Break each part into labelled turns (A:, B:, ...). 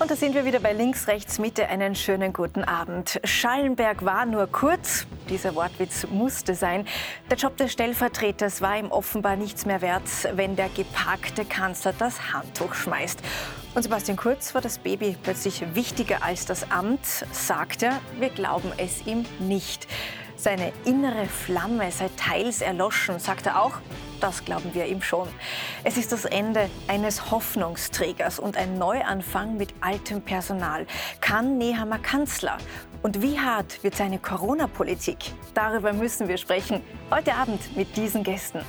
A: Und da sind wir wieder bei Links, Rechts, Mitte. Einen schönen guten Abend. Schallenberg war nur kurz. Dieser Wortwitz musste sein. Der Job des Stellvertreters war ihm offenbar nichts mehr wert, wenn der geparkte Kanzler das Handtuch schmeißt. Und Sebastian Kurz war das Baby plötzlich wichtiger als das Amt, sagt er. Wir glauben es ihm nicht. Seine innere Flamme sei teils erloschen, sagt er auch. Das glauben wir ihm schon. Es ist das Ende eines Hoffnungsträgers und ein Neuanfang mit altem Personal. Kann Nehammer Kanzler? Und wie hart wird seine Corona-Politik? Darüber müssen wir sprechen. Heute Abend mit diesen Gästen.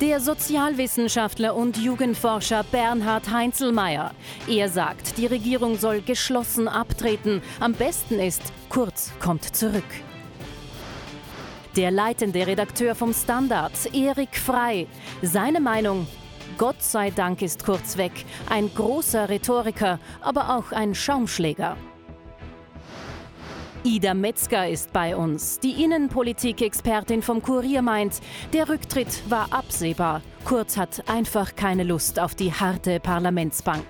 B: Der Sozialwissenschaftler und Jugendforscher Bernhard Heinzelmeier. Er sagt, die Regierung soll geschlossen abtreten. Am besten ist, Kurz kommt zurück. Der leitende Redakteur vom Standard, Erik Frei. Seine Meinung, Gott sei Dank ist Kurz weg. Ein großer Rhetoriker, aber auch ein Schaumschläger. Ida Metzger ist bei uns. Die Innenpolitik-Expertin vom Kurier meint, der Rücktritt war absehbar. Kurz hat einfach keine Lust auf die harte Parlamentsbank.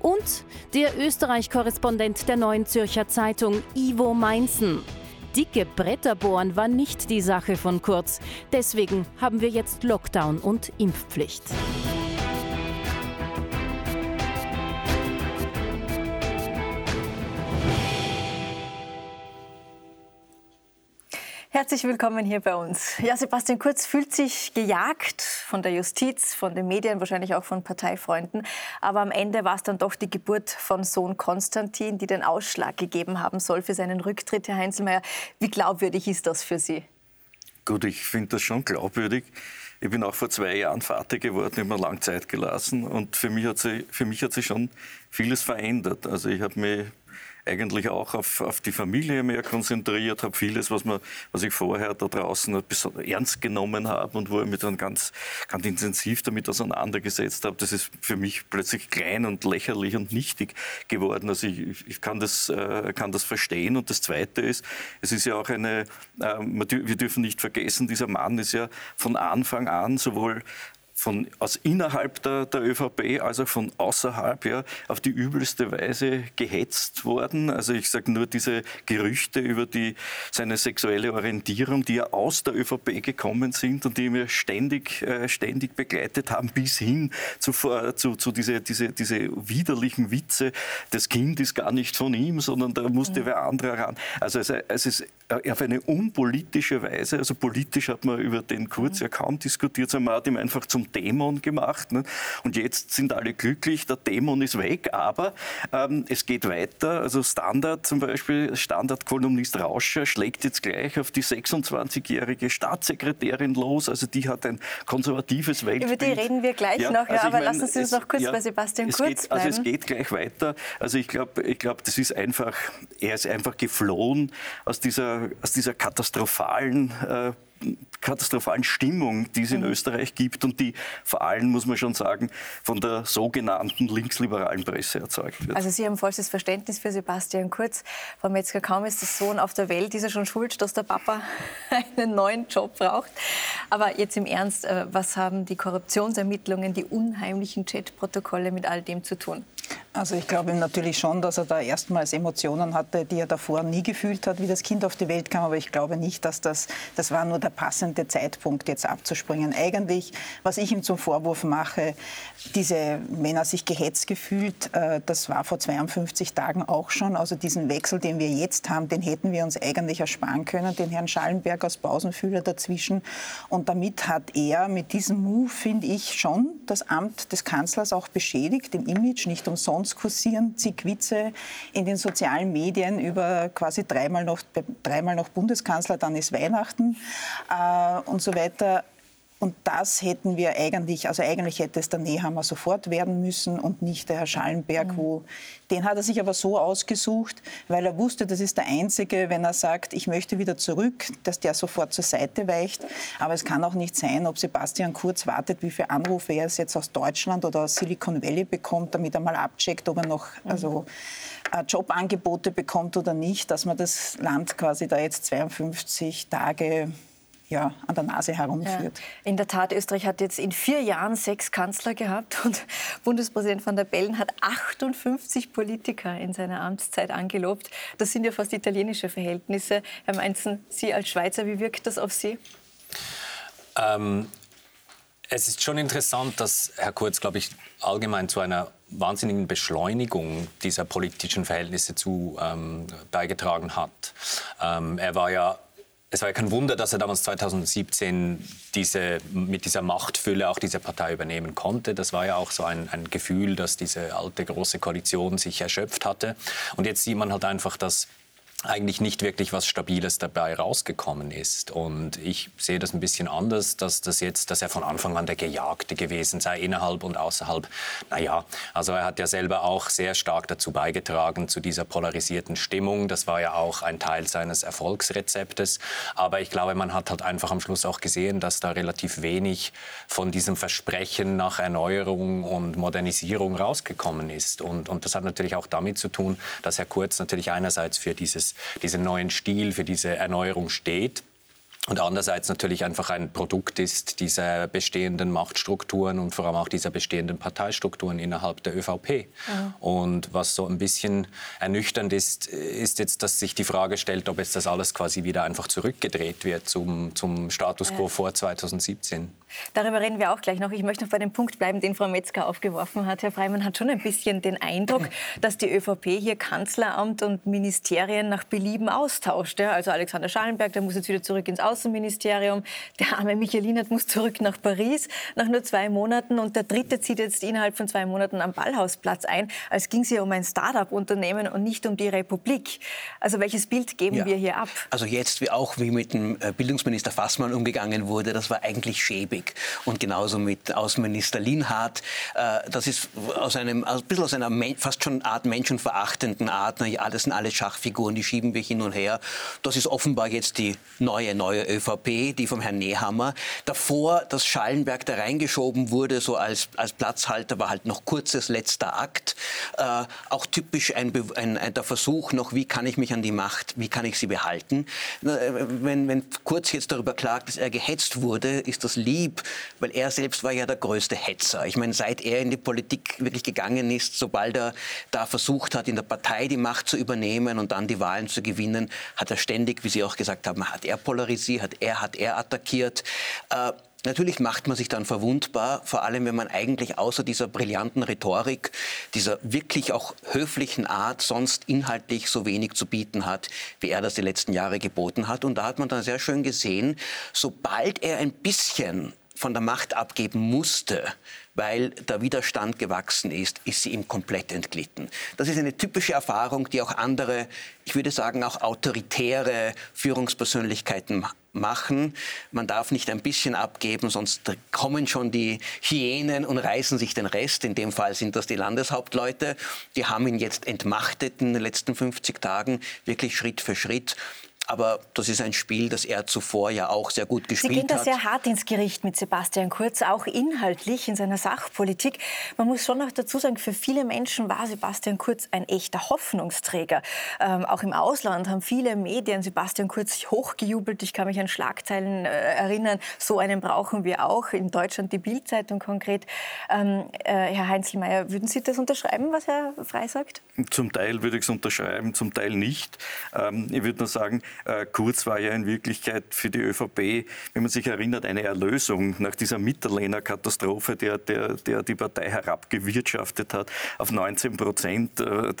B: Und der Österreich-Korrespondent der Neuen Zürcher Zeitung, Ivo Mainzen dicke Bretter bohren war nicht die Sache von Kurz. Deswegen haben wir jetzt Lockdown und Impfpflicht.
A: Herzlich willkommen hier bei uns. Ja, Sebastian Kurz fühlt sich gejagt von der Justiz, von den Medien, wahrscheinlich auch von Parteifreunden. Aber am Ende war es dann doch die Geburt von Sohn Konstantin, die den Ausschlag gegeben haben soll für seinen Rücktritt. Herr Heinzelmeier, wie glaubwürdig ist das für Sie?
C: Gut, ich finde das schon glaubwürdig. Ich bin auch vor zwei Jahren Vater geworden, ich habe mir lange Zeit gelassen und für mich hat sich, für mich hat sich schon vieles verändert. Also ich habe mich eigentlich auch auf, auf die Familie mehr konzentriert, habe vieles, was, man, was ich vorher da draußen ernst genommen habe und wo ich mich dann ganz, ganz intensiv damit auseinandergesetzt habe, das ist für mich plötzlich klein und lächerlich und nichtig geworden. Also ich, ich kann, das, äh, kann das verstehen. Und das Zweite ist, es ist ja auch eine, äh, wir dürfen nicht vergessen, dieser Mann ist ja von Anfang an sowohl von, aus innerhalb der, der ÖVP als auch von außerhalb ja, auf die übelste Weise gehetzt worden. Also ich sage nur diese Gerüchte über die, seine sexuelle Orientierung, die ja aus der ÖVP gekommen sind und die mir ständig, äh, ständig begleitet haben, bis hin zu, zu, zu diese, diese, diese widerlichen Witze, das Kind ist gar nicht von ihm, sondern da musste mhm. wer anderer ran. Also es, es ist auf eine unpolitische Weise, also politisch hat man über den Kurz ja kaum diskutiert, sondern man hat ihm einfach zum Dämon gemacht. Ne? Und jetzt sind alle glücklich, der Dämon ist weg, aber ähm, es geht weiter. Also Standard zum Beispiel, Standardkolumnist Rauscher schlägt jetzt gleich auf die 26-jährige Staatssekretärin los. Also die hat ein konservatives Weltbild.
A: Über die reden wir gleich ja, noch, ja, also aber mein, lassen Sie uns noch kurz ja, bei Sebastian Kurz
C: geht, bleiben. Also es geht gleich weiter. Also ich glaube, ich glaub, das ist einfach, er ist einfach geflohen aus dieser, aus dieser katastrophalen äh, katastrophalen Stimmung, die es in mhm. Österreich gibt und die vor allem, muss man schon sagen, von der sogenannten linksliberalen Presse erzeugt wird.
A: Also Sie haben vollstes Verständnis für Sebastian Kurz. Frau Metzger, kaum ist der Sohn auf der Welt, ist er schon schuld, dass der Papa einen neuen Job braucht. Aber jetzt im Ernst, äh, was haben die Korruptionsermittlungen, die unheimlichen Chatprotokolle mit all dem zu tun?
D: Also ich glaube natürlich schon, dass er da erstmals Emotionen hatte, die er davor nie gefühlt hat, wie das Kind auf die Welt kam. Aber ich glaube nicht, dass das, das war nur der passende Zeitpunkt, jetzt abzuspringen. Eigentlich, was ich ihm zum Vorwurf mache, diese Männer sich gehetzt gefühlt, äh, das war vor 52 Tagen auch schon. Also diesen Wechsel, den wir jetzt haben, den hätten wir uns eigentlich ersparen können, den Herrn Schallenberg als Pausenfühler dazwischen. Und damit hat er mit diesem Move, finde ich, schon das Amt des Kanzlers auch beschädigt, im Image, nicht umsonst Sonst kursieren zig Witze in den sozialen Medien über quasi dreimal noch, dreimal noch Bundeskanzler, dann ist Weihnachten äh, und so weiter. Und das hätten wir eigentlich, also eigentlich hätte es der Nehammer sofort werden müssen und nicht der Herr Schallenberg, mhm. wo, den hat er sich aber so ausgesucht, weil er wusste, das ist der Einzige, wenn er sagt, ich möchte wieder zurück, dass der sofort zur Seite weicht. Aber es kann auch nicht sein, ob Sebastian Kurz wartet, wie viele Anrufe er jetzt aus Deutschland oder aus Silicon Valley bekommt, damit er mal abcheckt, ob er noch, mhm. also, äh, Jobangebote bekommt oder nicht, dass man das Land quasi da jetzt 52 Tage ja, an der Nase herumführt. Ja.
A: In der Tat, Österreich hat jetzt in vier Jahren sechs Kanzler gehabt und Bundespräsident van der Bellen hat 58 Politiker in seiner Amtszeit angelobt. Das sind ja fast italienische Verhältnisse. Herr Meinzen, Sie als Schweizer, wie wirkt das auf Sie?
E: Ähm, es ist schon interessant, dass Herr Kurz, glaube ich, allgemein zu einer wahnsinnigen Beschleunigung dieser politischen Verhältnisse zu ähm, beigetragen hat. Ähm, er war ja es war ja kein Wunder, dass er damals 2017 diese, mit dieser Machtfülle auch diese Partei übernehmen konnte. Das war ja auch so ein, ein, Gefühl, dass diese alte große Koalition sich erschöpft hatte. Und jetzt sieht man halt einfach, dass eigentlich nicht wirklich was Stabiles dabei rausgekommen ist. Und ich sehe das ein bisschen anders, dass das jetzt, dass er von Anfang an der Gejagte gewesen sei, innerhalb und außerhalb. Naja, also er hat ja selber auch sehr stark dazu beigetragen, zu dieser polarisierten Stimmung. Das war ja auch ein Teil seines Erfolgsrezeptes. Aber ich glaube, man hat halt einfach am Schluss auch gesehen, dass da relativ wenig von diesem Versprechen nach Erneuerung und Modernisierung rausgekommen ist. Und, und das hat natürlich auch damit zu tun, dass Herr Kurz natürlich einerseits für dieses diesen neuen Stil, für diese Erneuerung steht und andererseits natürlich einfach ein Produkt ist dieser bestehenden Machtstrukturen und vor allem auch dieser bestehenden Parteistrukturen innerhalb der ÖVP. Ja. Und was so ein bisschen ernüchternd ist, ist jetzt, dass sich die Frage stellt, ob jetzt das alles quasi wieder einfach zurückgedreht wird zum, zum Status quo ja. vor 2017.
A: Darüber reden wir auch gleich noch. Ich möchte noch bei dem Punkt bleiben, den Frau Metzger aufgeworfen hat. Herr Freimann hat schon ein bisschen den Eindruck, dass die ÖVP hier Kanzleramt und Ministerien nach Belieben austauscht. Also Alexander Schallenberg, der muss jetzt wieder zurück ins Aus Außenministerium. Der arme Michelinat muss zurück nach Paris nach nur zwei Monaten. Und der dritte zieht jetzt innerhalb von zwei Monaten am Ballhausplatz ein, als ging es ja um ein Start-up-Unternehmen und nicht um die Republik. Also welches Bild geben ja. wir hier ab?
F: Also jetzt wie auch wie mit dem äh, Bildungsminister Fassmann umgegangen wurde, das war eigentlich schäbig. Und genauso mit Außenminister Linhardt. Äh, das ist aus einem, ein bisschen aus einer fast schon Art menschenverachtenden Art. alles sind alle Schachfiguren, die schieben wir hin und her. Das ist offenbar jetzt die neue, neue ÖVP, die vom Herrn Nehammer. Davor, dass Schallenberg da reingeschoben wurde, so als, als Platzhalter, war halt noch kurzes letzter Akt. Äh, auch typisch ein, ein, ein, der Versuch noch, wie kann ich mich an die Macht, wie kann ich sie behalten. Wenn, wenn Kurz jetzt darüber klagt, dass er gehetzt wurde, ist das lieb, weil er selbst war ja der größte Hetzer. Ich meine, seit er in die Politik wirklich gegangen ist, sobald er da versucht hat, in der Partei die Macht zu übernehmen und dann die Wahlen zu gewinnen, hat er ständig, wie Sie auch gesagt haben, hat er polarisiert, hat er, hat er attackiert. Äh, Natürlich macht man sich dann verwundbar, vor allem wenn man eigentlich außer dieser brillanten Rhetorik, dieser wirklich auch höflichen Art sonst inhaltlich so wenig zu bieten hat, wie er das die letzten Jahre geboten hat. Und da hat man dann sehr schön gesehen, sobald er ein bisschen von der Macht abgeben musste, weil der Widerstand gewachsen ist, ist sie ihm komplett entglitten. Das ist eine typische Erfahrung, die auch andere, ich würde sagen auch autoritäre Führungspersönlichkeiten machen. Man darf nicht ein bisschen abgeben, sonst kommen schon die Hyänen und reißen sich den Rest. In dem Fall sind das die Landeshauptleute. Die haben ihn jetzt entmachtet in den letzten 50 Tagen, wirklich Schritt für Schritt. Aber das ist ein Spiel, das er zuvor ja auch sehr gut gespielt hat.
A: Sie gehen da sehr hart ins Gericht mit Sebastian Kurz, auch inhaltlich in seiner Sachpolitik. Man muss schon noch dazu sagen, für viele Menschen war Sebastian Kurz ein echter Hoffnungsträger. Ähm, auch im Ausland haben viele Medien Sebastian Kurz hochgejubelt. Ich kann mich an Schlagzeilen äh, erinnern. So einen brauchen wir auch. In Deutschland die Bildzeitung konkret. Ähm, äh, Herr Heinzelmeier, würden Sie das unterschreiben, was Herr Frey sagt?
C: Zum Teil würde ich es unterschreiben, zum Teil nicht. Ähm, ich würde nur sagen, Kurz war ja in Wirklichkeit für die ÖVP, wenn man sich erinnert, eine Erlösung nach dieser Mitterlehner Katastrophe, der, der, der die Partei herabgewirtschaftet hat auf 19 Prozent, äh,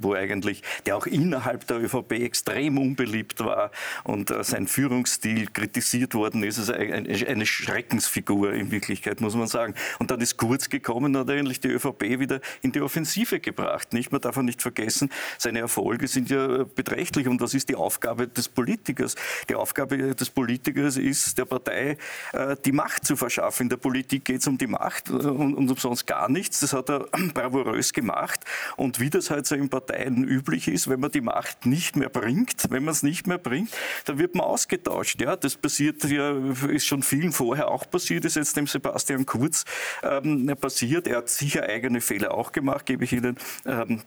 C: wo eigentlich, der auch innerhalb der ÖVP extrem unbeliebt war und äh, sein Führungsstil kritisiert worden ist. Also eine Schreckensfigur in Wirklichkeit, muss man sagen. Und dann ist Kurz gekommen und hat eigentlich die ÖVP wieder in die Offensive gebracht. Nicht? Man darf auch nicht vergessen, seine Erfolge sind ja beträchtlich. Und was ist die Aufgabe des Politikers. Die Aufgabe des Politikers ist, der Partei äh, die Macht zu verschaffen. In der Politik geht es um die Macht und, und um sonst gar nichts. Das hat er bravourös gemacht. Und wie das halt so in Parteien üblich ist, wenn man die Macht nicht mehr bringt, wenn man es nicht mehr bringt, dann wird man ausgetauscht. Ja, das passiert ja, ist schon vielen vorher auch passiert, ist jetzt dem Sebastian Kurz ähm, passiert. Er hat sicher eigene Fehler auch gemacht, gebe ich Ihnen ähm,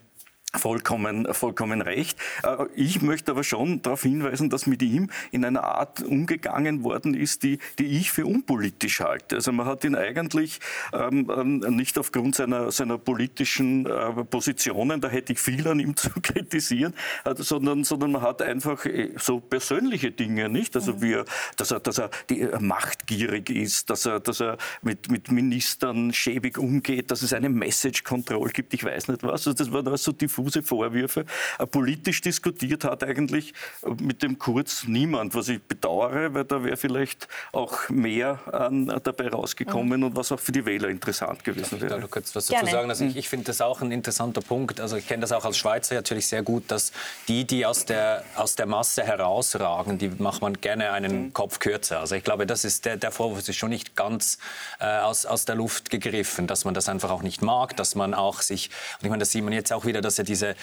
C: vollkommen, vollkommen recht. Äh, ich möchte aber schon darauf hinweisen, dass mit ihm in einer Art umgegangen worden ist, die, die ich für unpolitisch halte. Also man hat ihn eigentlich ähm, ähm nicht aufgrund seiner, seiner politischen äh, Positionen, da hätte ich viel an ihm zu kritisieren, äh, sondern, sondern man hat einfach äh, so persönliche Dinge, nicht? Also mhm. wie dass er, dass er die, machtgierig ist, dass er, dass er mit, mit Ministern schäbig umgeht, dass es eine Message Control gibt, ich weiß nicht was. Also das war so diffus diffuse Vorwürfe. Äh, politisch diskutiert hat eigentlich äh, mit dem Kurz niemand, was ich bedauere, weil da wäre vielleicht auch mehr an, äh, dabei rausgekommen mhm. und was auch für die Wähler interessant gewesen wäre.
E: Ich da kurz was dazu sagen? Also ich, ich finde das auch ein interessanter Punkt. Also ich kenne das auch als Schweizer natürlich sehr gut, dass die, die aus der, aus der Masse herausragen, die macht man gerne einen mhm. Kopf kürzer. Also ich glaube, das ist der, der Vorwurf ist schon nicht ganz äh, aus, aus der Luft gegriffen, dass man das einfach auch nicht mag, dass man auch sich, und ich meine, das sieht man jetzt auch wieder, dass er diese, äh,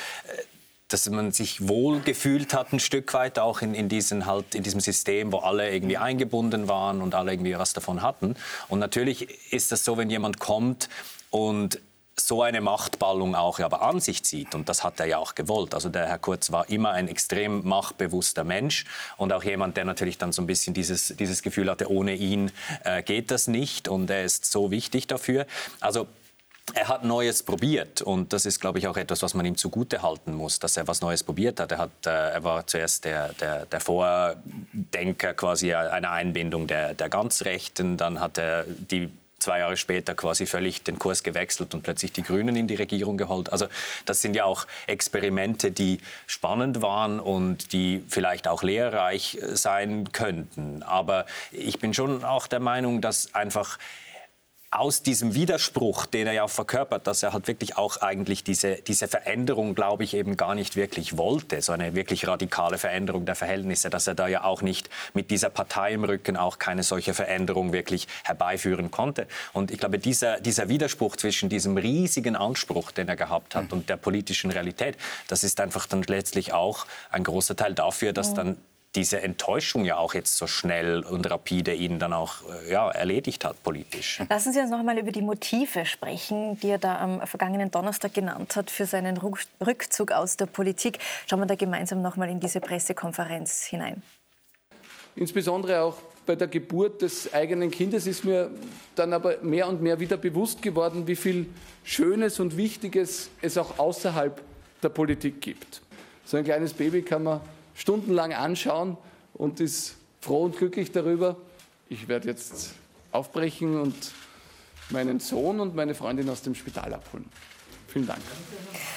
E: dass man sich wohl gefühlt hat ein Stück weit auch in, in, diesen, halt, in diesem System, wo alle irgendwie eingebunden waren und alle irgendwie was davon hatten. Und natürlich ist das so, wenn jemand kommt und so eine Machtballung auch aber an sich zieht. Und das hat er ja auch gewollt. Also der Herr Kurz war immer ein extrem machtbewusster Mensch und auch jemand, der natürlich dann so ein bisschen dieses, dieses Gefühl hatte, ohne ihn äh, geht das nicht und er ist so wichtig dafür. Also er hat Neues probiert und das ist, glaube ich, auch etwas, was man ihm zugute halten muss, dass er was Neues probiert hat. Er, hat, äh, er war zuerst der, der, der, Vordenker quasi einer Einbindung der, der Ganzrechten, dann hat er die zwei Jahre später quasi völlig den Kurs gewechselt und plötzlich die Grünen in die Regierung geholt. Also das sind ja auch Experimente, die spannend waren und die vielleicht auch lehrreich sein könnten. Aber ich bin schon auch der Meinung, dass einfach aus diesem Widerspruch, den er ja auch verkörpert, dass er halt wirklich auch eigentlich diese, diese Veränderung, glaube ich, eben gar nicht wirklich wollte, so eine wirklich radikale Veränderung der Verhältnisse, dass er da ja auch nicht mit dieser Partei im Rücken auch keine solche Veränderung wirklich herbeiführen konnte. Und ich glaube, dieser, dieser Widerspruch zwischen diesem riesigen Anspruch, den er gehabt hat, und der politischen Realität, das ist einfach dann letztlich auch ein großer Teil dafür, dass dann diese Enttäuschung ja auch jetzt so schnell und rapide ihn dann auch äh, ja, erledigt hat politisch.
A: Lassen Sie uns noch einmal über die Motive sprechen, die er da am vergangenen Donnerstag genannt hat für seinen Rückzug aus der Politik. Schauen wir da gemeinsam noch mal in diese Pressekonferenz hinein.
G: Insbesondere auch bei der Geburt des eigenen Kindes ist mir dann aber mehr und mehr wieder bewusst geworden, wie viel Schönes und Wichtiges es auch außerhalb der Politik gibt. So ein kleines Baby kann man stundenlang anschauen und ist froh und glücklich darüber. Ich werde jetzt aufbrechen und meinen Sohn und meine Freundin aus dem Spital abholen. Vielen Dank.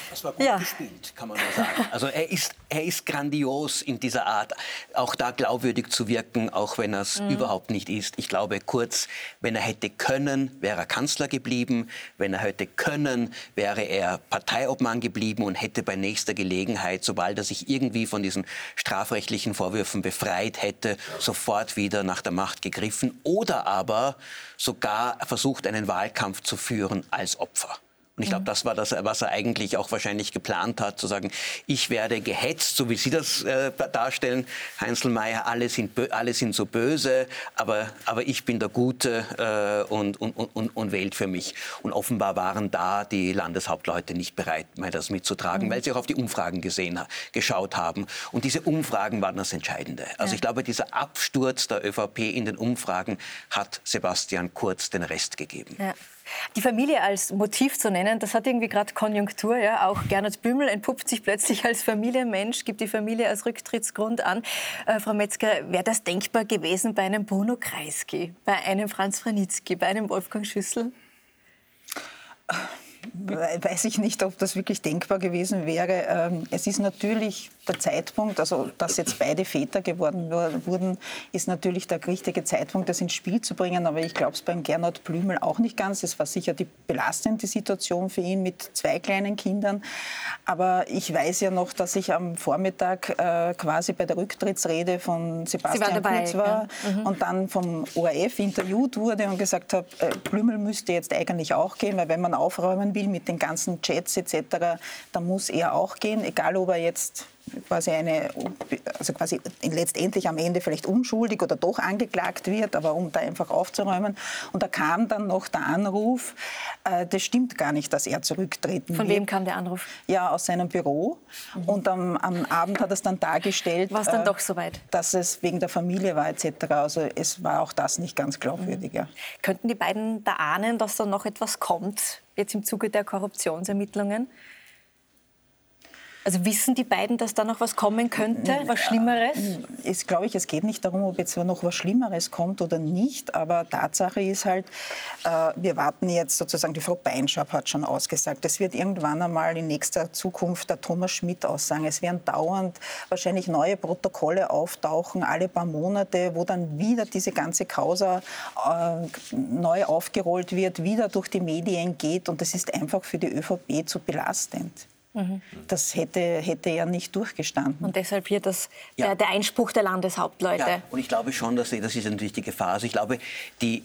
F: Das war gut ja. gespielt, kann man nur sagen. Also er ist, er ist grandios in dieser Art, auch da glaubwürdig zu wirken, auch wenn er es mhm. überhaupt nicht ist. Ich glaube, kurz, wenn er hätte können, wäre er Kanzler geblieben. Wenn er hätte können, wäre er Parteiobmann geblieben und hätte bei nächster Gelegenheit, sobald er sich irgendwie von diesen strafrechtlichen Vorwürfen befreit hätte, sofort wieder nach der Macht gegriffen oder aber sogar versucht, einen Wahlkampf zu führen als Opfer. Und ich glaube, das war das, was er eigentlich auch wahrscheinlich geplant hat, zu sagen, ich werde gehetzt, so wie Sie das äh, darstellen, Heinzelmeier, alle sind, alle sind so böse, aber, aber ich bin der Gute äh, und, und, und, und wählt für mich. Und offenbar waren da die Landeshauptleute nicht bereit, mal das mitzutragen, mhm. weil sie auch auf die Umfragen gesehen, geschaut haben. Und diese Umfragen waren das Entscheidende. Also ja. ich glaube, dieser Absturz der ÖVP in den Umfragen hat Sebastian Kurz den Rest gegeben.
A: Ja. Die Familie als Motiv zu nennen, das hat irgendwie gerade Konjunktur. Ja? Auch Gernot Bümmel entpuppt sich plötzlich als Familienmensch, gibt die Familie als Rücktrittsgrund an. Äh, Frau Metzger, wäre das denkbar gewesen bei einem Bruno Kreisky, bei einem Franz Franitzky, bei einem Wolfgang Schüssel?
D: Weiß ich nicht, ob das wirklich denkbar gewesen wäre. Ähm, es ist natürlich der Zeitpunkt, also dass jetzt beide Väter geworden wurden, ist natürlich der richtige Zeitpunkt, das ins Spiel zu bringen. Aber ich glaube es beim Gernot Blümel auch nicht ganz. Es war sicher die belastende Situation für ihn mit zwei kleinen Kindern. Aber ich weiß ja noch, dass ich am Vormittag äh, quasi bei der Rücktrittsrede von Sebastian war Kurz war ja. mhm. und dann vom ORF interviewt wurde und gesagt habe, äh, Blümel müsste jetzt eigentlich auch gehen, weil wenn man aufräumen will mit den ganzen Chats etc., dann muss er auch gehen, egal ob er jetzt quasi eine, also quasi letztendlich am Ende vielleicht unschuldig oder doch angeklagt wird, aber um da einfach aufzuräumen. Und da kam dann noch der Anruf, äh, das stimmt gar nicht, dass er zurücktreten
A: Von
D: wird.
A: wem kam der Anruf?
D: Ja, aus seinem Büro. Mhm. Und am, am, Abend hat er es dann dargestellt,
A: war es dann äh, doch soweit?
D: dass es wegen der Familie war etc. Also es war auch das nicht ganz glaubwürdig. Mhm.
A: Könnten die beiden da ahnen, dass da noch etwas kommt, jetzt im Zuge der Korruptionsermittlungen? Also wissen die beiden, dass da noch was kommen könnte, was Schlimmeres?
D: Es glaube ich, es geht nicht darum, ob jetzt noch was Schlimmeres kommt oder nicht. Aber Tatsache ist halt, äh, wir warten jetzt sozusagen, die Frau Beinschab hat schon ausgesagt, es wird irgendwann einmal in nächster Zukunft der Thomas Schmidt aussagen. Es werden dauernd wahrscheinlich neue Protokolle auftauchen, alle paar Monate, wo dann wieder diese ganze Causa äh, neu aufgerollt wird, wieder durch die Medien geht. Und das ist einfach für die ÖVP zu belastend. Mhm. Das hätte, hätte ja nicht durchgestanden.
A: Und deshalb hier das, ja. der, der, Einspruch der Landeshauptleute. Ja,
F: und ich glaube schon, dass das ist natürlich die Gefahr. Also ich glaube, die,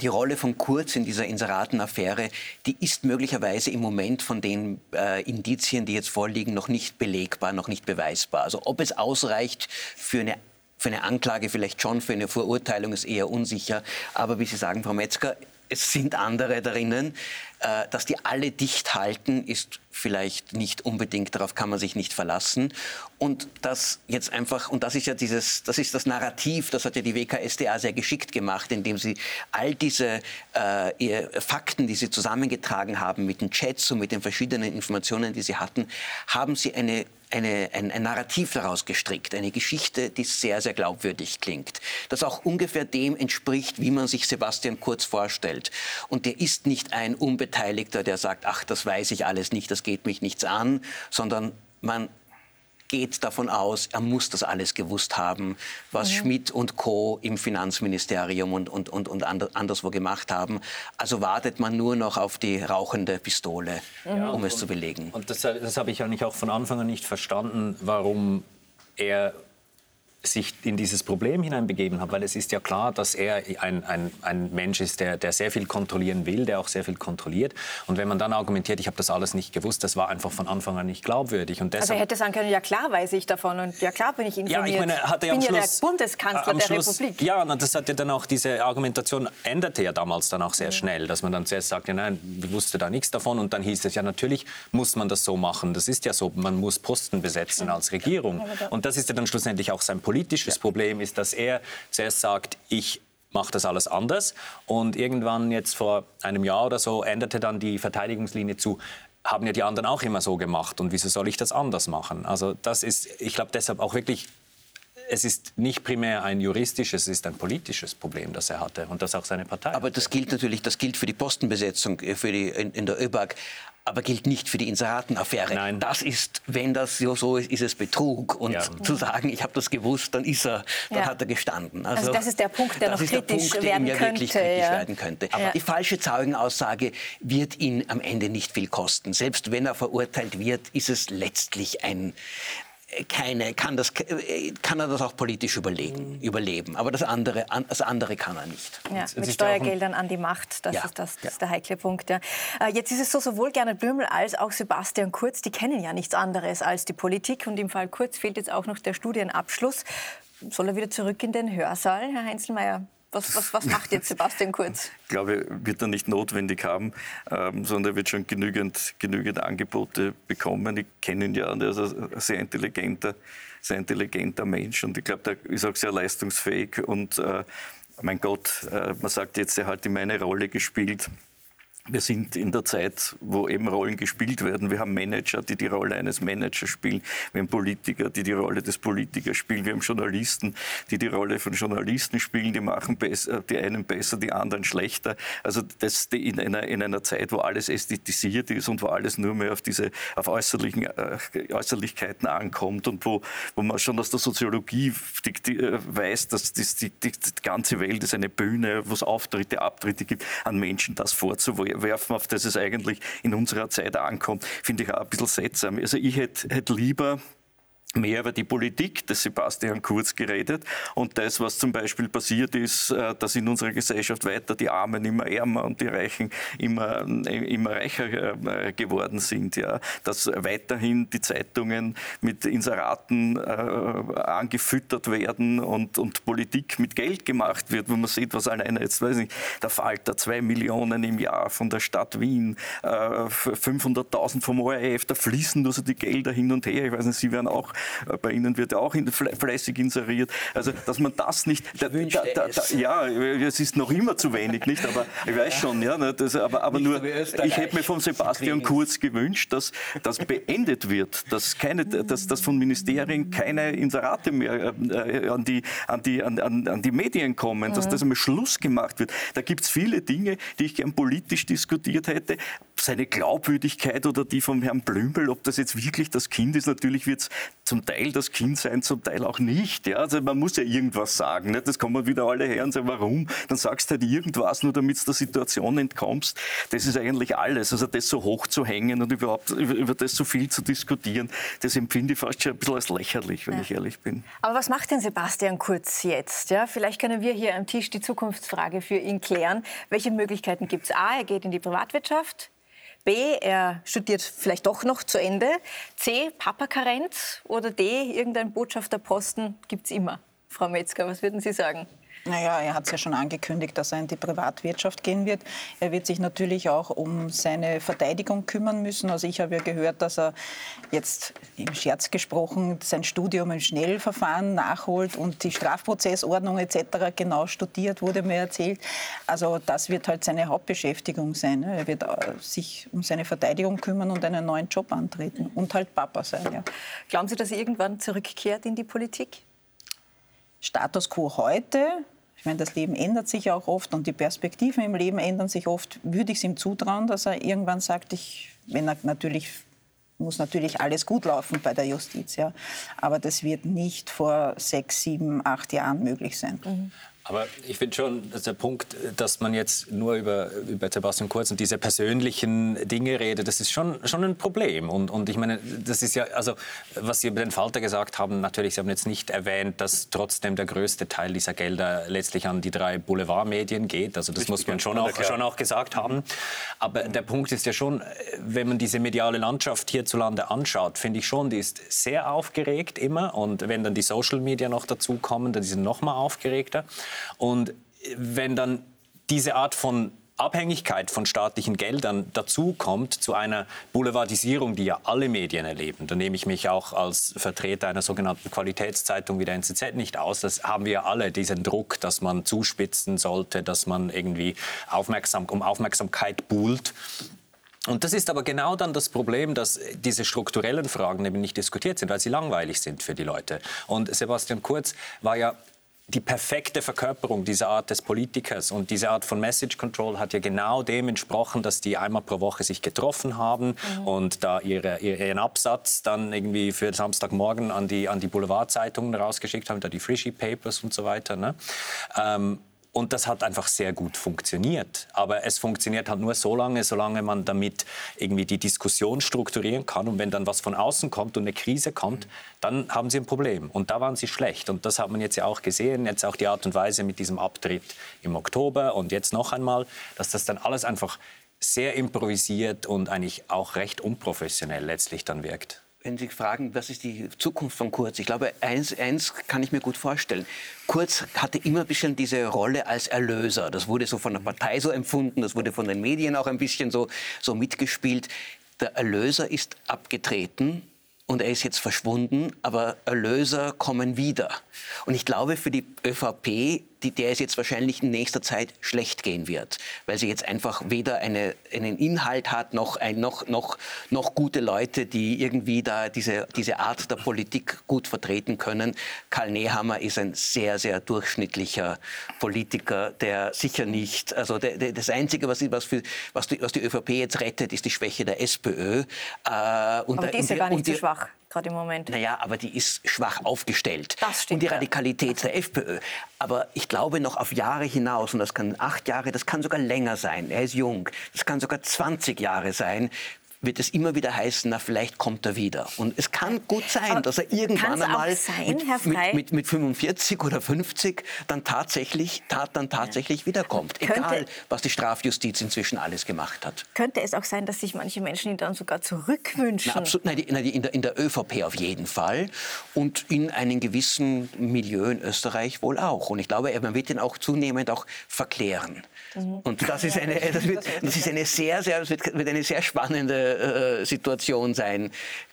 F: die Rolle von Kurz in dieser Inseratenaffäre, die ist möglicherweise im Moment von den äh, Indizien, die jetzt vorliegen, noch nicht belegbar, noch nicht beweisbar. Also ob es ausreicht für eine für eine Anklage vielleicht schon, für eine Verurteilung ist eher unsicher. Aber wie Sie sagen, Frau Metzger, es sind andere darinnen. Äh, dass die alle dicht halten, ist vielleicht nicht unbedingt, darauf kann man sich nicht verlassen. Und das jetzt einfach, und das ist ja dieses, das ist das Narrativ, das hat ja die WKSDA sehr geschickt gemacht, indem sie all diese äh, Fakten, die sie zusammengetragen haben mit den Chats und mit den verschiedenen Informationen, die sie hatten, haben sie eine eine, ein, ein, Narrativ daraus gestrickt, eine Geschichte, die sehr, sehr glaubwürdig klingt, das auch ungefähr dem entspricht, wie man sich Sebastian Kurz vorstellt. Und der ist nicht ein Unbeteiligter, der sagt, ach, das weiß ich alles nicht, das geht mich nichts an, sondern man geht davon aus, er muss das alles gewusst haben, was mhm. Schmidt und Co. im Finanzministerium und, und, und, und anderswo gemacht haben. Also wartet man nur noch auf die rauchende Pistole, ja, um es zu belegen.
E: Und das, das habe ich eigentlich auch von Anfang an nicht verstanden, warum er sich in dieses Problem hineinbegeben hat, weil es ist ja klar, dass er ein, ein, ein Mensch ist, der, der sehr viel kontrollieren will, der auch sehr viel kontrolliert. Und wenn man dann argumentiert, ich habe das alles nicht gewusst, das war einfach von Anfang an nicht glaubwürdig.
A: Und deshalb, also er hätte sagen können, ja klar weiß ich davon und ja klar bin ich informiert. Ja, ich meine, hat er
E: bin
A: Schluss,
E: ja
A: der Bundeskanzler der Schluss, Republik.
E: Ja, und das hat ja dann auch, diese Argumentation änderte ja damals dann auch sehr mhm. schnell, dass man dann zuerst sagte, nein, ich wusste da nichts davon und dann hieß es ja, natürlich muss man das so machen. Das ist ja so, man muss Posten besetzen als Regierung. Und das ist ja dann schlussendlich auch sein politisches Problem Problem ist, dass er zuerst sagt, ich mache das alles anders. Und irgendwann jetzt vor einem Jahr oder so änderte dann die Verteidigungslinie zu, haben ja die anderen auch immer so gemacht und wieso soll ich das anders machen? Also das ist, ich glaube deshalb auch wirklich es ist nicht primär ein juristisches, es ist ein politisches Problem, das er hatte und das auch seine Partei.
F: Aber das gilt natürlich, das gilt für die Postenbesetzung äh, für die, in, in der ÖBAG aber gilt nicht für die Inseratenaffäre. Nein. Das ist, wenn das so ist, ist es Betrug. Und ja. zu sagen, ich habe das gewusst, dann ist er, dann ja. hat er gestanden.
A: Also, also, das ist der Punkt, der noch kritisch
F: Punkt,
A: werden
F: der
A: könnte.
F: Wirklich kritisch ja. werden könnte. Aber die falsche Zeugenaussage wird ihn am Ende nicht viel kosten. Selbst wenn er verurteilt wird, ist es letztlich ein, keine, kann, das, kann er das auch politisch überlegen, überleben. Aber das andere, das andere kann er nicht.
A: Ja, mit Steuergeldern an die Macht, das, ja, ist, das, das ist der heikle Punkt. Ja. Äh, jetzt ist es so, sowohl Gernot Blümel als auch Sebastian Kurz, die kennen ja nichts anderes als die Politik. Und im Fall Kurz fehlt jetzt auch noch der Studienabschluss. Soll er wieder zurück in den Hörsaal, Herr Heinzelmeier? Was, was, was macht jetzt Sebastian Kurz?
C: Ich glaube, wird er nicht notwendig haben, ähm, sondern er wird schon genügend, genügend Angebote bekommen. Ich kenne ihn ja, er ist ein sehr intelligenter, sehr intelligenter Mensch und ich glaube, der ist auch sehr leistungsfähig und äh, mein Gott, äh, man sagt jetzt, er hat immer eine Rolle gespielt wir sind in der Zeit, wo eben Rollen gespielt werden. Wir haben Manager, die die Rolle eines Managers spielen. Wir haben Politiker, die die Rolle des Politikers spielen. Wir haben Journalisten, die die Rolle von Journalisten spielen. Die machen besser, die einen besser, die anderen schlechter. Also das in einer, in einer Zeit, wo alles ästhetisiert ist und wo alles nur mehr auf diese auf äußerlichen äh, Äußerlichkeiten ankommt und wo, wo man schon aus der Soziologie die, die, äh, weiß, dass das, die, die, die ganze Welt ist eine Bühne, wo es Auftritte, Abtritte gibt, an Menschen das vorzuwerfen werfen, auf das es eigentlich in unserer Zeit ankommt, finde ich auch ein bisschen seltsam. Also ich hätte hätt lieber mehr über die Politik des Sebastian Kurz geredet und das, was zum Beispiel passiert ist, äh, dass in unserer Gesellschaft weiter die Armen immer ärmer und die Reichen immer, immer reicher äh, geworden sind. Ja. Dass weiterhin die Zeitungen mit Inseraten äh, angefüttert werden und, und Politik mit Geld gemacht wird, wo man sieht, was alleine jetzt, weiß ich, der Falter, zwei Millionen im Jahr von der Stadt Wien, äh, 500.000 vom ORF, da fließen nur so die Gelder hin und her. Ich weiß nicht, Sie werden auch äh, bei Ihnen wird ja auch fleißig inseriert. Also, dass man das nicht. Da, da, da, ja, es ist noch immer zu wenig, nicht? Aber ich weiß schon, ja. Ne, das, aber, aber nur, ich hätte mir von Sebastian Kurz gewünscht, dass das beendet wird, dass, keine, dass, dass von Ministerien keine Inserate mehr äh, an, die, an, die, an, an die Medien kommen, dass das einmal Schluss gemacht wird. Da gibt es viele Dinge, die ich gern politisch diskutiert hätte. Seine Glaubwürdigkeit oder die von Herrn Blümel, ob das jetzt wirklich das Kind ist, natürlich wird es zum Teil das Kind sein, zum Teil auch nicht. Ja? Also man muss ja irgendwas sagen. Nicht? Das kommen wieder alle her und sagen, warum? Dann sagst du halt irgendwas, nur damit du der Situation entkommst. Das ist eigentlich alles. Also das so hoch zu hängen und überhaupt über, über das so viel zu diskutieren, das empfinde ich fast schon ein bisschen als lächerlich, wenn ja. ich ehrlich bin.
A: Aber was macht denn Sebastian Kurz jetzt? Ja, vielleicht können wir hier am Tisch die Zukunftsfrage für ihn klären. Welche Möglichkeiten gibt es? A, er geht in die Privatwirtschaft. B, er studiert vielleicht doch noch zu Ende. C, Papa-Karenz. Oder D, irgendein Botschafterposten gibt es immer. Frau Metzger, was würden Sie sagen?
D: Naja, er hat es ja schon angekündigt, dass er in die Privatwirtschaft gehen wird. Er wird sich natürlich auch um seine Verteidigung kümmern müssen. Also ich habe ja gehört, dass er jetzt im Scherz gesprochen sein Studium im Schnellverfahren nachholt und die Strafprozessordnung etc. genau studiert, wurde mir erzählt. Also das wird halt seine Hauptbeschäftigung sein. Ne? Er wird äh, sich um seine Verteidigung kümmern und einen neuen Job antreten und halt Papa sein. Ja.
A: Glauben Sie, dass er irgendwann zurückkehrt in die Politik?
D: Status quo heute ich meine, das Leben ändert sich auch oft und die Perspektiven im Leben ändern sich oft. Würde ich es ihm zutrauen, dass er irgendwann sagt, ich, wenn er natürlich muss natürlich alles gut laufen bei der Justiz, ja. Aber das wird nicht vor sechs, sieben, acht Jahren möglich sein. Mhm.
E: Aber ich finde schon, dass der Punkt, dass man jetzt nur über, über Sebastian Kurz und diese persönlichen Dinge redet, das ist schon, schon ein Problem. Und, und ich meine, das ist ja, also was Sie über den Falter gesagt haben, natürlich, Sie haben jetzt nicht erwähnt, dass trotzdem der größte Teil dieser Gelder letztlich an die drei Boulevardmedien geht. Also das Richtig, muss man schon auch, schon auch gesagt haben. Aber der Punkt ist ja schon, wenn man diese mediale Landschaft hierzulande anschaut, finde ich schon, die ist sehr aufgeregt immer. Und wenn dann die Social Media noch dazukommen, dann sind sie noch mal aufgeregter. Und wenn dann diese Art von Abhängigkeit von staatlichen Geldern dazu kommt zu einer Boulevardisierung, die ja alle Medien erleben. Da nehme ich mich auch als Vertreter einer sogenannten Qualitätszeitung wie der NZZ nicht aus. Das haben wir alle, diesen Druck, dass man zuspitzen sollte, dass man irgendwie aufmerksam, um Aufmerksamkeit buhlt. Und das ist aber genau dann das Problem, dass diese strukturellen Fragen eben nicht diskutiert sind, weil sie langweilig sind für die Leute. Und Sebastian Kurz war ja die perfekte Verkörperung dieser Art des Politikers und diese Art von Message Control hat ja genau dem entsprochen, dass die einmal pro Woche sich getroffen haben mhm. und da ihre, ihren Absatz dann irgendwie für Samstagmorgen an die, an die Boulevardzeitungen rausgeschickt haben, da die Frishy Papers und so weiter. Ne? Ähm, und das hat einfach sehr gut funktioniert. Aber es funktioniert halt nur so lange, solange man damit irgendwie die Diskussion strukturieren kann. Und wenn dann was von außen kommt und eine Krise kommt, dann haben sie ein Problem. Und da waren sie schlecht. Und das hat man jetzt ja auch gesehen. Jetzt auch die Art und Weise mit diesem Abtritt im Oktober und jetzt noch einmal, dass das dann alles einfach sehr improvisiert und eigentlich auch recht unprofessionell letztlich dann wirkt
F: wenn Sie fragen, was ist die Zukunft von Kurz, ich glaube, eins, eins kann ich mir gut vorstellen. Kurz hatte immer ein bisschen diese Rolle als Erlöser. Das wurde so von der Partei so empfunden, das wurde von den Medien auch ein bisschen so, so mitgespielt. Der Erlöser ist abgetreten und er ist jetzt verschwunden, aber Erlöser kommen wieder. Und ich glaube, für die ÖVP die, der es jetzt wahrscheinlich in nächster Zeit schlecht gehen wird, weil sie jetzt einfach weder eine, einen Inhalt hat, noch, ein, noch, noch, noch gute Leute, die irgendwie da diese, diese Art der Politik gut vertreten können. Karl Nehammer ist ein sehr, sehr durchschnittlicher Politiker, der sicher nicht, also der, der, das Einzige, was, was, für, was, die, was die ÖVP jetzt rettet, ist die Schwäche der SPÖ.
A: Äh, und Aber die ist ja gar nicht so schwach gerade im Moment.
F: Naja, aber die ist schwach aufgestellt.
A: Das stimmt.
F: Und die Radikalität ja. der FPÖ. Aber ich glaube noch auf Jahre hinaus, und das kann acht Jahre, das kann sogar länger sein, er ist jung, das kann sogar 20 Jahre sein, wird es immer wieder heißen, na vielleicht kommt er wieder. Und es kann gut sein, Aber dass er irgendwann einmal sein, mit, mit, mit, mit, 45 oder 50 dann tatsächlich, tat, dann tatsächlich ja. wiederkommt. Könnte, Egal, was die Strafjustiz inzwischen alles gemacht hat.
A: Könnte es auch sein, dass sich manche Menschen ihn dann sogar zurückwünschen?
F: Na, absolut, nein, in, der, in der ÖVP auf jeden Fall und in einem gewissen Milieu in Österreich wohl auch. Und ich glaube, man wird ihn auch zunehmend auch verklären. Mhm. Und das ist eine, das wird, das ist eine sehr, sehr, das wird, eine sehr spannende äh, Situation sein.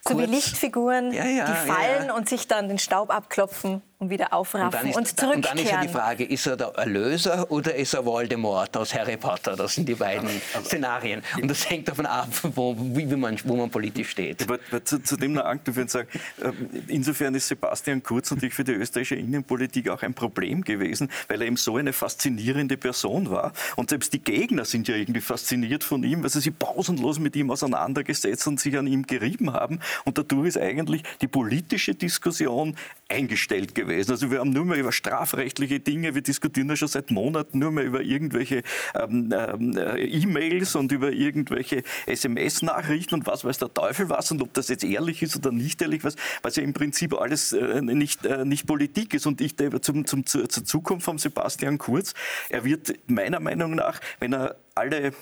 A: So wie Lichtfiguren, ja, ja, die fallen ja, und sich dann den Staub abklopfen und wieder aufraffen und, ist, und zurückkehren. Und dann
F: ist ja die Frage, ist er der Erlöser oder ist er Voldemort aus Harry Potter? Das sind die beiden aber, Szenarien. Und das hängt davon ab, wo, wie man, wo man politisch steht.
C: Aber, aber zu, zu, dem noch anknüpfen und sagen, äh, insofern ist Sebastian Kurz natürlich für die österreichische Innenpolitik auch ein Problem gewesen, weil er eben so eine faszinierende Person war. Und selbst die Gegner sind ja irgendwie fasziniert von ihm, weil sie sich pausenlos mit ihm auseinandergesetzt und sich an ihm gerieben haben. Und dadurch ist eigentlich die politische Diskussion eingestellt gewesen. Also wir haben nur mehr über strafrechtliche Dinge, wir diskutieren ja schon seit Monaten nur mehr über irgendwelche ähm, ähm, äh, E-Mails und über irgendwelche SMS-Nachrichten und was weiß der Teufel was und ob das jetzt ehrlich ist oder nicht ehrlich was, was ja im Prinzip alles äh, nicht, äh, nicht Politik ist. Und ich zum, zum, zur Zukunft von Sebastian Kurz, er wird meiner Meinung nach, wenn er alle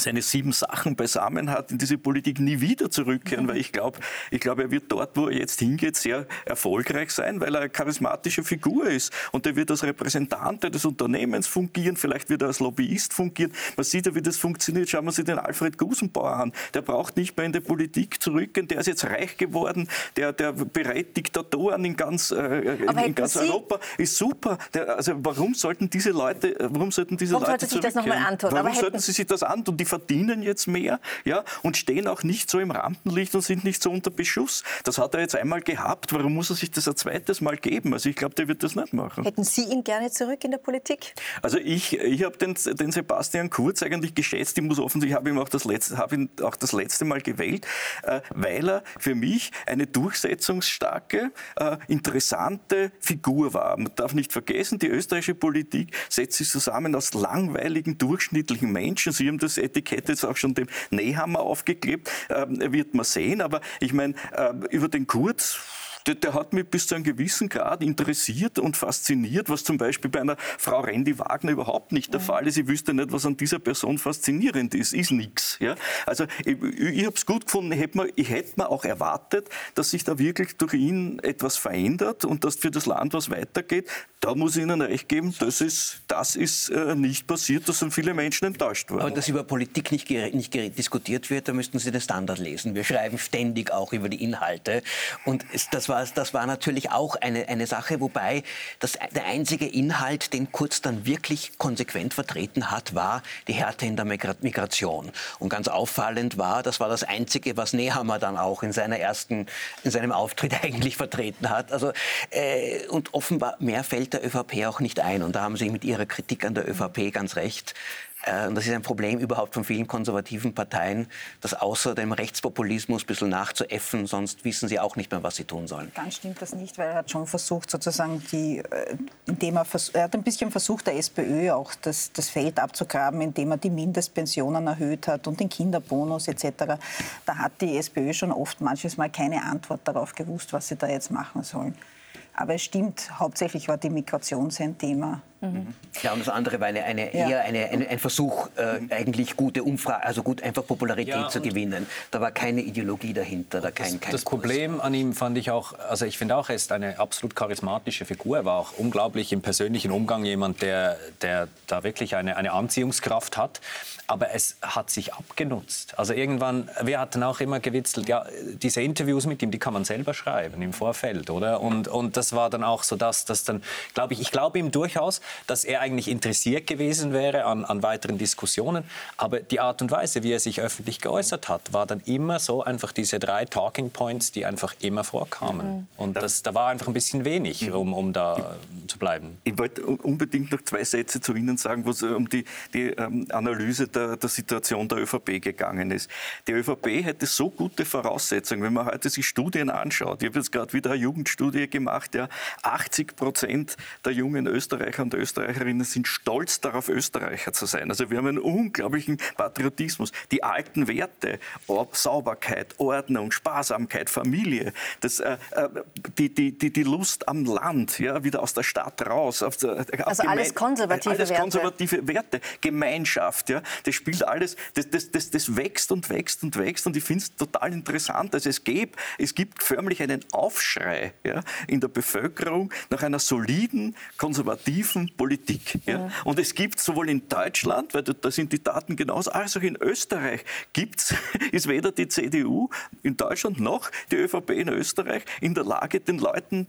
C: seine sieben Sachen beisammen hat, in diese Politik nie wieder zurückkehren, mhm. weil ich glaube, ich glaube, er wird dort, wo er jetzt hingeht, sehr erfolgreich sein, weil er eine charismatische Figur ist und er wird als Repräsentant des Unternehmens fungieren, vielleicht wird er als Lobbyist fungieren. Man sieht ja, wie das funktioniert. Schauen wir sich den Alfred Gusenbauer an. Der braucht nicht mehr in die Politik zurückgehen, der ist jetzt reich geworden, der, der berät Diktatoren in ganz, äh, in ganz Europa, ist super. Der, also warum sollten diese Leute, warum sollten diese warum Leute
A: sollte sich das nochmal antun?
C: Warum sollten sie sich das antun? Die verdienen jetzt mehr ja, und stehen auch nicht so im Rampenlicht und sind nicht so unter Beschuss. Das hat er jetzt einmal gehabt. Warum muss er sich das ein zweites Mal geben? Also ich glaube, der wird das nicht machen.
A: Hätten Sie ihn gerne zurück in der Politik?
C: Also ich, ich habe den, den Sebastian Kurz eigentlich geschätzt. Ich muss offensichtlich, ich habe ihn, auch das letzte, hab ihn auch das letzte Mal gewählt, äh, weil er für mich eine durchsetzungsstarke, äh, interessante Figur war. Man darf nicht vergessen, die österreichische Politik setzt sich zusammen aus langweiligen, durchschnittlichen Menschen. Sie haben das Etikett jetzt auch schon dem Nehammer aufgeklebt, äh, wird man sehen. Aber ich meine, äh, über den Kurz der, der, hat mich bis zu einem gewissen Grad interessiert und fasziniert, was zum Beispiel bei einer Frau Randy Wagner überhaupt nicht der mhm. Fall ist. Ich wüsste nicht, was an dieser Person faszinierend ist. Ist nichts. Ja? Also ich, ich habe es gut gefunden. Ich hätte, mir, ich hätte mir auch erwartet, dass sich da wirklich durch ihn etwas verändert und dass für das Land was weitergeht. Da muss ich Ihnen recht geben, das ist, das ist äh, nicht passiert. Da sind viele Menschen enttäuscht worden.
F: Aber dass über Politik nicht, nicht diskutiert wird, da müssten Sie den Standard lesen. Wir schreiben ständig auch über die Inhalte. Und das war war, das war natürlich auch eine, eine Sache, wobei das, der einzige Inhalt, den Kurz dann wirklich konsequent vertreten hat, war die Härte in der Migration. Und ganz auffallend war, das war das Einzige, was Nehammer dann auch in, seiner ersten, in seinem Auftritt eigentlich vertreten hat. Also, äh, und offenbar mehr fällt der ÖVP auch nicht ein. Und da haben Sie mit Ihrer Kritik an der ÖVP ganz recht. Äh, und das ist ein Problem überhaupt von vielen konservativen Parteien, das außer dem Rechtspopulismus ein bisschen nachzuäffen, sonst wissen sie auch nicht mehr, was sie tun sollen.
D: Ganz stimmt das nicht, weil er hat schon versucht, sozusagen, die, äh, indem er, er hat ein bisschen versucht, der SPÖ auch das, das Feld abzugraben, indem er die Mindestpensionen erhöht hat und den Kinderbonus etc. Da hat die SPÖ schon oft manches Mal keine Antwort darauf gewusst, was sie da jetzt machen sollen. Aber es stimmt, hauptsächlich war die Migration sein Thema.
F: Mhm. Ja, und das andere war eine, eine ja. eher eine, eine, ein Versuch, äh, eigentlich gute Umfrage, also gut einfach Popularität ja, zu gewinnen. Da war keine Ideologie dahinter, da kein,
E: kein Das. Problem an ihm fand ich auch, also ich finde auch, er ist eine absolut charismatische Figur. Er war auch unglaublich im persönlichen Umgang jemand, der, der da wirklich eine, eine Anziehungskraft hat. Aber es hat sich abgenutzt. Also irgendwann, wir hatten auch immer gewitzelt, ja, diese Interviews mit ihm, die kann man selber schreiben im Vorfeld, oder? Und, und das war dann auch so, dass das dann, glaube ich, ich glaube ihm durchaus, dass er eigentlich interessiert gewesen wäre an, an weiteren Diskussionen. Aber die Art und Weise, wie er sich öffentlich geäußert hat, war dann immer so einfach diese drei Talking Points, die einfach immer vorkamen. Mhm. Und das, da war einfach ein bisschen wenig, mhm. um, um da zu bleiben.
C: Ich wollte unbedingt noch zwei Sätze zu Ihnen sagen, wo es um die, die ähm, Analyse der der, Situation der ÖVP gegangen ist. Die ÖVP hätte so gute Voraussetzungen, wenn man heute sich Studien anschaut. Ich habe jetzt gerade wieder eine Jugendstudie gemacht, ja, 80 Prozent der jungen Österreicher und Österreicherinnen sind stolz darauf, Österreicher zu sein. Also wir haben einen unglaublichen Patriotismus. Die alten Werte, Sauberkeit, Ordnung, Sparsamkeit, Familie, das, äh, äh, die, die, die, die Lust am Land, ja, wieder aus der Stadt raus. Auf
A: der, auf also alles konservative
C: alles
A: Werte.
C: konservative Werte. Gemeinschaft, ja, das spielt alles, das, das, das, das wächst und wächst und wächst und ich finde es total interessant. Also es, gibt, es gibt förmlich einen Aufschrei ja, in der Bevölkerung nach einer soliden, konservativen Politik. Ja. ja. Und es gibt sowohl in Deutschland, weil da sind die Daten genauso, als auch in Österreich gibt's, ist weder die CDU in Deutschland noch die ÖVP in Österreich in der Lage, den Leuten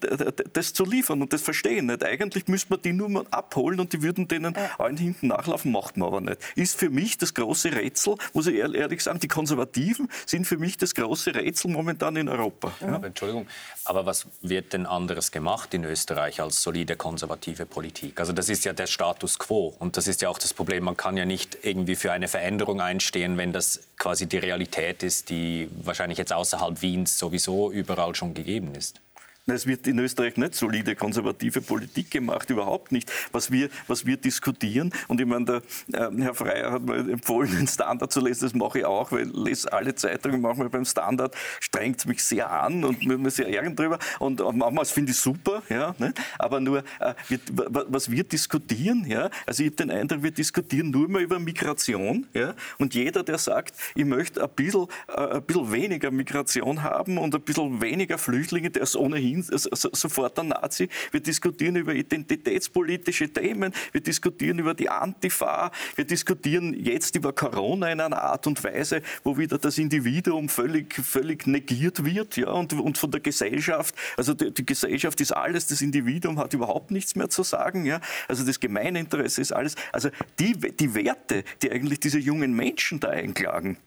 C: das zu liefern und das verstehen nicht. Eigentlich müsste man die nur mal abholen und die würden denen ja. allen hinten nachlaufen, macht man aber nicht. Ist für mich das große Rätsel, muss ich ehrlich sagen, die Konservativen sind für mich das große Rätsel momentan in Europa.
E: Ja. Aber, Entschuldigung, aber was wird denn anderes gemacht in Österreich als solide konservative Politik? Also das ist ja der Status quo und das ist ja auch das Problem. Man kann ja nicht irgendwie für eine Veränderung einstehen, wenn das quasi die Realität ist, die wahrscheinlich jetzt außerhalb Wiens sowieso überall schon gegeben ist.
C: Es wird in Österreich nicht solide konservative Politik gemacht, überhaupt nicht. Was wir, was wir diskutieren, und ich meine, der äh, Herr Freier hat mir empfohlen, den Standard zu lesen, das mache ich auch, weil ich lese alle Zeitungen, manchmal beim Standard strengt es mich sehr an und mir sehr ärgern drüber. Und manchmal finde ich super, ja, ne? aber nur, äh, wir, was wir diskutieren, ja, also ich habe den Eindruck, wir diskutieren nur mehr über Migration, ja, und jeder, der sagt, ich möchte ein bisschen, äh, ein bisschen weniger Migration haben und ein bisschen weniger Flüchtlinge, der ist ohnehin sofort ein Nazi. Wir diskutieren über identitätspolitische Themen, wir diskutieren über die Antifa, wir diskutieren jetzt über Corona in einer Art und Weise, wo wieder das Individuum völlig, völlig negiert wird ja, und, und von der Gesellschaft. Also die, die Gesellschaft ist alles, das Individuum hat überhaupt nichts mehr zu sagen. Ja. Also das Gemeininteresse ist alles. Also die, die Werte, die eigentlich diese jungen Menschen da einklagen,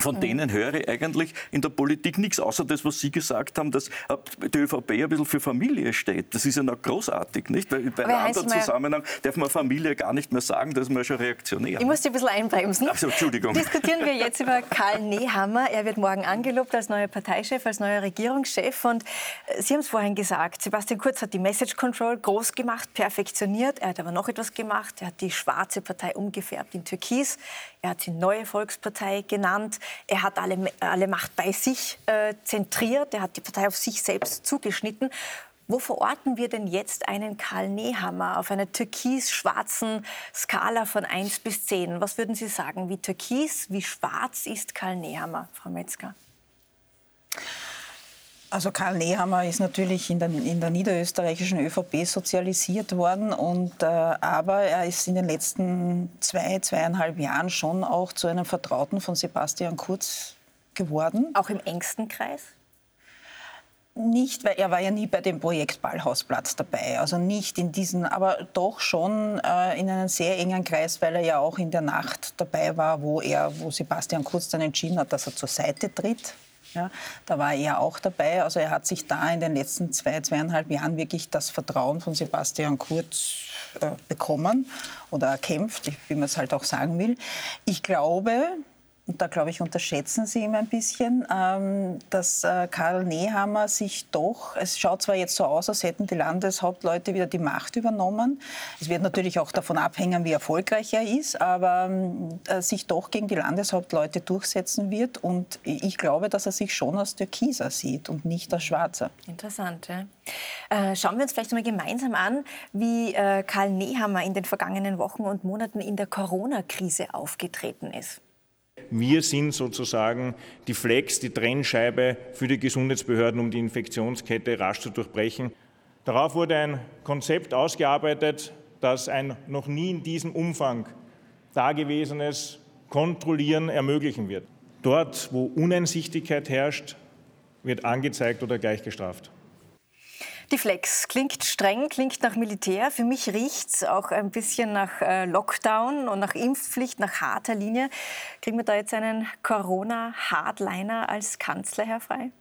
C: von denen höre ich eigentlich in der Politik nichts, außer das, was Sie gesagt haben, dass die ÖVP ein bisschen für Familie steht. Das ist ja noch großartig, nicht? Weil bei einem anderen Zusammenhang darf man Familie gar nicht mehr sagen, da ist man schon reaktionär.
A: Ich muss Sie ein bisschen einbremsen.
C: Also, Entschuldigung.
A: Diskutieren wir jetzt über Karl Nehammer. Er wird morgen angelobt als neuer Parteichef, als neuer Regierungschef. Und äh, Sie haben es vorhin gesagt, Sebastian Kurz hat die Message Control groß gemacht, perfektioniert. Er hat aber noch etwas gemacht. Er hat die schwarze Partei umgefärbt in Türkis. Er hat sie Neue Volkspartei genannt. Er hat alle, alle Macht bei sich äh, zentriert. Er hat die Partei auf sich selbst zugeschnitten. Wo verorten wir denn jetzt einen Karl Nehammer auf einer türkis-schwarzen Skala von 1 bis 10? Was würden Sie sagen? Wie türkis, wie schwarz ist Karl Nehammer, Frau Metzger?
D: Also Karl Nehammer ist natürlich in der, in der niederösterreichischen ÖVP sozialisiert worden, und, äh, aber er ist in den letzten zwei, zweieinhalb Jahren schon auch zu einem Vertrauten von Sebastian Kurz geworden.
A: Auch im engsten Kreis?
D: Nicht, weil er war ja nie bei dem Projekt Ballhausplatz dabei. Also nicht in diesen, aber doch schon äh, in einem sehr engen Kreis, weil er ja auch in der Nacht dabei war, wo er, wo Sebastian Kurz dann entschieden hat, dass er zur Seite tritt ja, da war er auch dabei. Also er hat sich da in den letzten zwei, zweieinhalb Jahren wirklich das Vertrauen von Sebastian Kurz äh, bekommen oder erkämpft, wie man es halt auch sagen will. Ich glaube, und da glaube ich, unterschätzen Sie ihn ein bisschen, ähm, dass äh, Karl Nehammer sich doch, es schaut zwar jetzt so aus, als hätten die Landeshauptleute wieder die Macht übernommen. Es wird natürlich auch davon abhängen, wie erfolgreich er ist, aber ähm, äh, sich doch gegen die Landeshauptleute durchsetzen wird. Und ich glaube, dass er sich schon als Türkiser sieht und nicht als Schwarzer.
A: Interessant, ja. Äh, schauen wir uns vielleicht mal gemeinsam an, wie Karl Nehammer in den vergangenen Wochen und Monaten in der Corona-Krise aufgetreten ist.
H: Wir sind sozusagen die Flex, die Trennscheibe für die Gesundheitsbehörden, um die Infektionskette rasch zu durchbrechen. Darauf wurde ein Konzept ausgearbeitet, das ein noch nie in diesem Umfang dagewesenes Kontrollieren ermöglichen wird. Dort, wo Uneinsichtigkeit herrscht, wird angezeigt oder gleich gestraft.
A: Die Flex klingt streng, klingt nach Militär. Für mich riecht es auch ein bisschen nach äh, Lockdown und nach Impfpflicht, nach harter Linie. Kriegen wir da jetzt einen Corona-Hardliner als Kanzler, Herr Frey?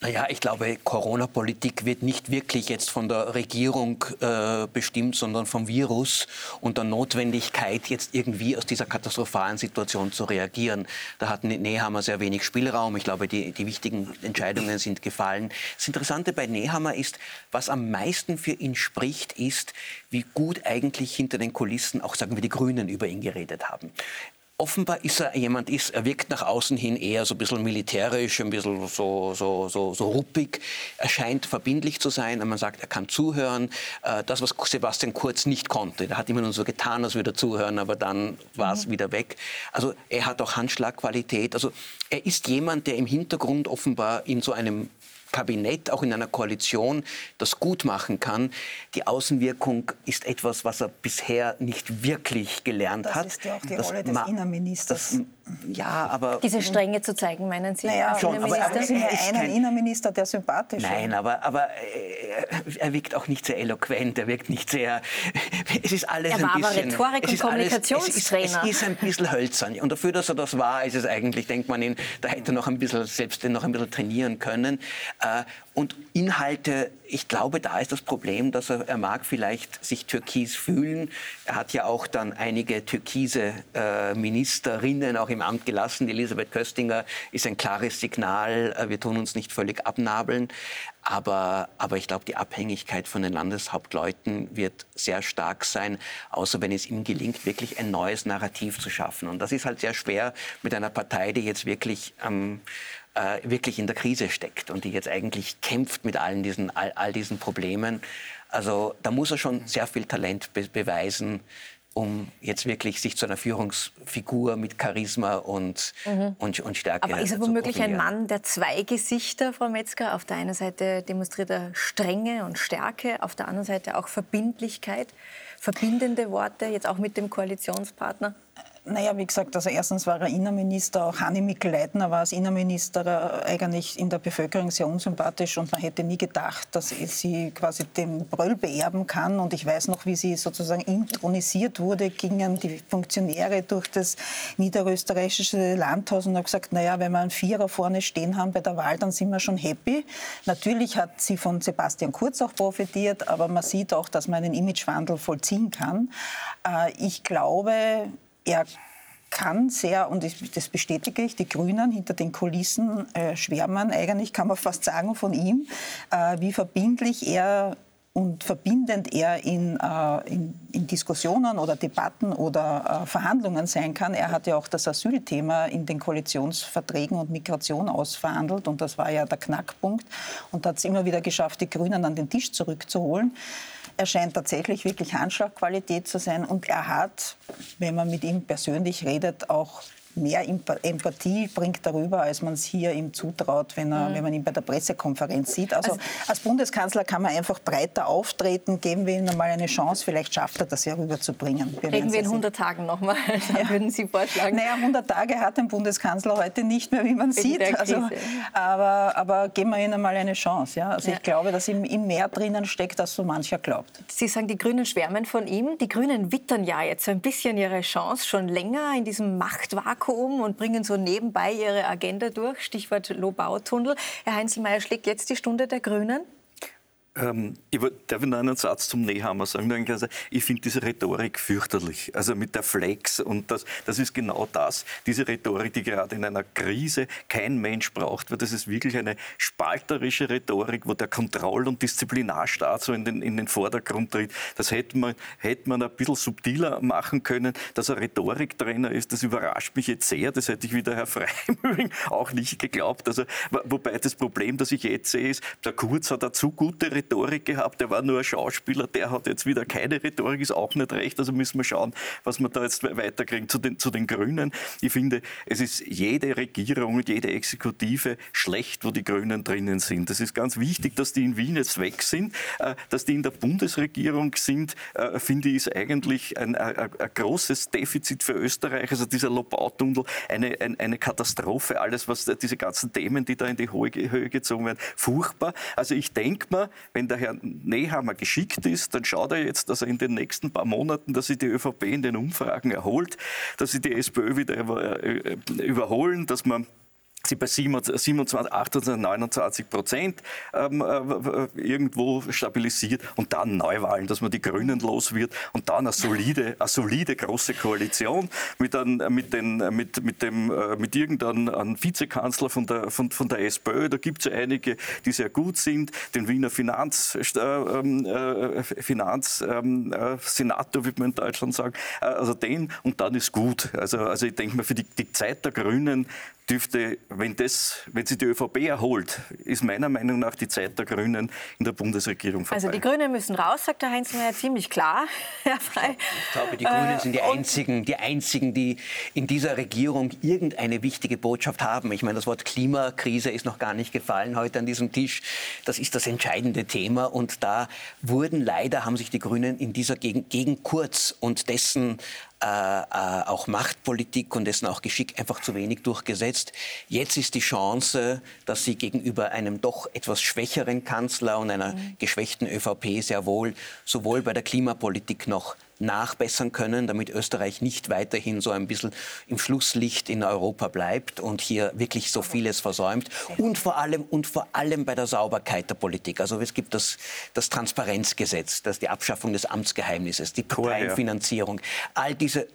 F: Naja, ich glaube, Corona-Politik wird nicht wirklich jetzt von der Regierung äh, bestimmt, sondern vom Virus und der Notwendigkeit, jetzt irgendwie aus dieser katastrophalen Situation zu reagieren. Da hat Nehammer sehr wenig Spielraum. Ich glaube, die, die wichtigen Entscheidungen sind gefallen. Das Interessante bei Nehammer ist, was am meisten für ihn spricht, ist, wie gut eigentlich hinter den Kulissen auch, sagen wir, die Grünen über ihn geredet haben. Offenbar ist er jemand, ist, er wirkt nach außen hin eher so ein bisschen militärisch, ein bisschen so, so, so, so ruppig. Er scheint verbindlich zu sein, man sagt, er kann zuhören. Äh, das, was Sebastian Kurz nicht konnte, er hat immer nur so getan, als würde er zuhören, aber dann war es mhm. wieder weg. Also er hat auch Handschlagqualität. Also er ist jemand, der im Hintergrund offenbar in so einem Kabinett, auch in einer Koalition, das gut machen kann. Die Außenwirkung ist etwas, was er bisher nicht wirklich gelernt
D: das
F: hat.
D: Das ist ja auch die Rolle des Innenministers. Das,
F: ja, aber
A: diese Strenge zu zeigen, meinen Sie?
F: Naja, schon, aber, aber
D: Sie ja einen Innenminister, der sympathisch ist.
F: Nein, aber, aber äh, er wirkt auch nicht sehr eloquent, er wirkt nicht sehr. Es ist alles
A: er war
F: ein bisschen.
A: Aber Rhetorik- und Kommunikationstrainer.
F: Es ist, es ist ein bisschen hölzern. Und dafür, dass er das war, ist es eigentlich, denkt man ihn, da hätte er noch ein bisschen selbst noch ein bisschen trainieren können. Äh, und Inhalte, ich glaube, da ist das Problem, dass er, er mag vielleicht sich türkis fühlen. Er hat ja auch dann einige türkise äh, Ministerinnen auch im Amt gelassen. Elisabeth Köstinger ist ein klares Signal, äh, wir tun uns nicht völlig abnabeln. Aber, aber ich glaube, die Abhängigkeit von den Landeshauptleuten wird sehr stark sein, außer wenn es ihm gelingt, wirklich ein neues Narrativ zu schaffen. Und das ist halt sehr schwer mit einer Partei, die jetzt wirklich ähm, äh, wirklich in der Krise steckt und die jetzt eigentlich kämpft mit allen diesen, all, all diesen Problemen. Also da muss er schon sehr viel Talent be beweisen, um jetzt wirklich sich zu einer Führungsfigur mit Charisma und, mhm. und, und Stärke
A: Aber ist er womöglich ein Mann der zwei Gesichter, Frau Metzger? Auf der einen Seite demonstriert er Strenge und Stärke, auf der anderen Seite auch Verbindlichkeit, verbindende Worte, jetzt auch mit dem Koalitionspartner?
D: Naja, wie gesagt, also erstens war er Innenminister, auch Hanni Mikl-Leitner war als Innenminister eigentlich in der Bevölkerung sehr unsympathisch und man hätte nie gedacht, dass sie quasi den Bröll beerben kann. Und ich weiß noch, wie sie sozusagen intronisiert wurde, gingen die Funktionäre durch das niederösterreichische Landhaus und haben gesagt, naja, wenn wir einen Vierer vorne stehen haben bei der Wahl, dann sind wir schon happy. Natürlich hat sie von Sebastian Kurz auch profitiert, aber man sieht auch, dass man einen Imagewandel vollziehen kann. Äh, ich glaube, er kann sehr, und das bestätige ich, die Grünen hinter den Kulissen äh, schwärmen eigentlich, kann man fast sagen, von ihm, äh, wie verbindlich er und verbindend er in, äh, in, in, Diskussionen oder Debatten oder äh, Verhandlungen sein kann. Er hat ja auch das Asylthema in den Koalitionsverträgen und Migration ausverhandelt und das war ja der Knackpunkt und hat es immer wieder geschafft, die Grünen an den Tisch zurückzuholen. Er scheint tatsächlich wirklich Handschlagqualität zu sein. Und er hat, wenn man mit ihm persönlich redet, auch mehr Empathie bringt darüber, als man es hier ihm zutraut, wenn, er, mhm. wenn man ihn bei der Pressekonferenz sieht. Also, also, als Bundeskanzler kann man einfach breiter auftreten, geben wir ihm einmal eine Chance, vielleicht schafft er das ja rüberzubringen.
A: Wir Reden wir in 100 Tagen nochmal, ja. würden Sie vorschlagen?
D: Naja, 100 Tage hat ein Bundeskanzler heute nicht mehr, wie man Wegen sieht. Also, aber, aber geben wir ihm einmal eine Chance. Ja? Also ja. ich glaube, dass ihm, ihm mehr drinnen steckt, als so mancher glaubt.
A: Sie sagen, die Grünen schwärmen von ihm. Die Grünen wittern ja jetzt so ein bisschen ihre Chance schon länger in diesem Machtvakuum Vakuum und bringen so nebenbei ihre Agenda durch. Stichwort Lobautunnel. Herr Heinzelmeier schlägt jetzt die Stunde der Grünen.
C: Ähm, ich darf noch einen Satz zum Nehammer sagen? Ich finde diese Rhetorik fürchterlich. Also mit der Flex und das, das ist genau das. Diese Rhetorik, die gerade in einer Krise kein Mensch braucht, weil das ist wirklich eine spalterische Rhetorik, wo der Kontroll- und Disziplinarstaat so in den, in den Vordergrund tritt. Das hätte man, hätte man ein bisschen subtiler machen können. Dass er Rhetoriktrainer ist, das überrascht mich jetzt sehr. Das hätte ich wieder Herr Frey auch nicht geglaubt. Also, wobei das Problem, das ich jetzt sehe, ist, der Kurz hat dazu gute Rhetorik Rhetorik gehabt, der war nur ein Schauspieler, der hat jetzt wieder keine Rhetorik, ist auch nicht recht. Also müssen wir schauen, was wir da jetzt weiterkriegen zu den, zu den Grünen. Ich finde, es ist jede Regierung und jede Exekutive schlecht, wo die Grünen drinnen sind. Das ist ganz wichtig, dass die in Wien jetzt weg sind. Äh, dass die in der Bundesregierung sind, äh, finde ich, ist eigentlich ein, ein, ein großes Defizit für Österreich. Also dieser Lobautunnel, eine, eine, eine Katastrophe, alles, was diese ganzen Themen, die da in die Höhe gezogen werden, furchtbar. Also ich denke mal, wenn der Herr Nehammer geschickt ist, dann schaut er jetzt, dass er in den nächsten paar Monaten, dass sich die ÖVP in den Umfragen erholt, dass sie die SPÖ wieder über, äh, überholen, dass man sie bei 27, 28, 29 Prozent ähm, äh, irgendwo stabilisiert und dann Neuwahlen, dass man die Grünen los wird und dann eine solide, eine solide große Koalition mit, ein, mit, den, mit, mit, dem, äh, mit irgendeinem Vizekanzler von der, von, von der SPÖ. Da gibt es ja einige, die sehr gut sind. Den Wiener Finanz, äh, ähm, äh, Finanzsenator, ähm, äh, würde man in Deutschland sagen. Äh, also den und dann ist gut. Also, also ich denke mal, für die, die Zeit der Grünen dürfte, wenn, das, wenn sich die ÖVP erholt, ist meiner Meinung nach die Zeit der Grünen in der Bundesregierung vorbei.
A: Also die Grünen müssen raus, sagt der Heinz Mayer ziemlich klar, Herr Frey.
F: Ich glaube, die Grünen äh, sind die einzigen, die einzigen, die in dieser Regierung irgendeine wichtige Botschaft haben. Ich meine, das Wort Klimakrise ist noch gar nicht gefallen heute an diesem Tisch. Das ist das entscheidende Thema und da wurden leider, haben sich die Grünen in dieser Gegend gegen Kurz und dessen äh, äh, auch Machtpolitik und dessen auch Geschick einfach zu wenig durchgesetzt. Jetzt ist die Chance, dass sie gegenüber einem doch etwas schwächeren Kanzler und einer mhm. geschwächten ÖVP sehr wohl sowohl bei der Klimapolitik noch nachbessern können, damit Österreich nicht weiterhin so ein bisschen im Schlusslicht in Europa bleibt und hier wirklich so vieles versäumt. Und vor allem, und vor allem bei der Sauberkeit der Politik. Also es gibt das, das Transparenzgesetz, das die Abschaffung des Amtsgeheimnisses, die Parteienfinanzierung, all diese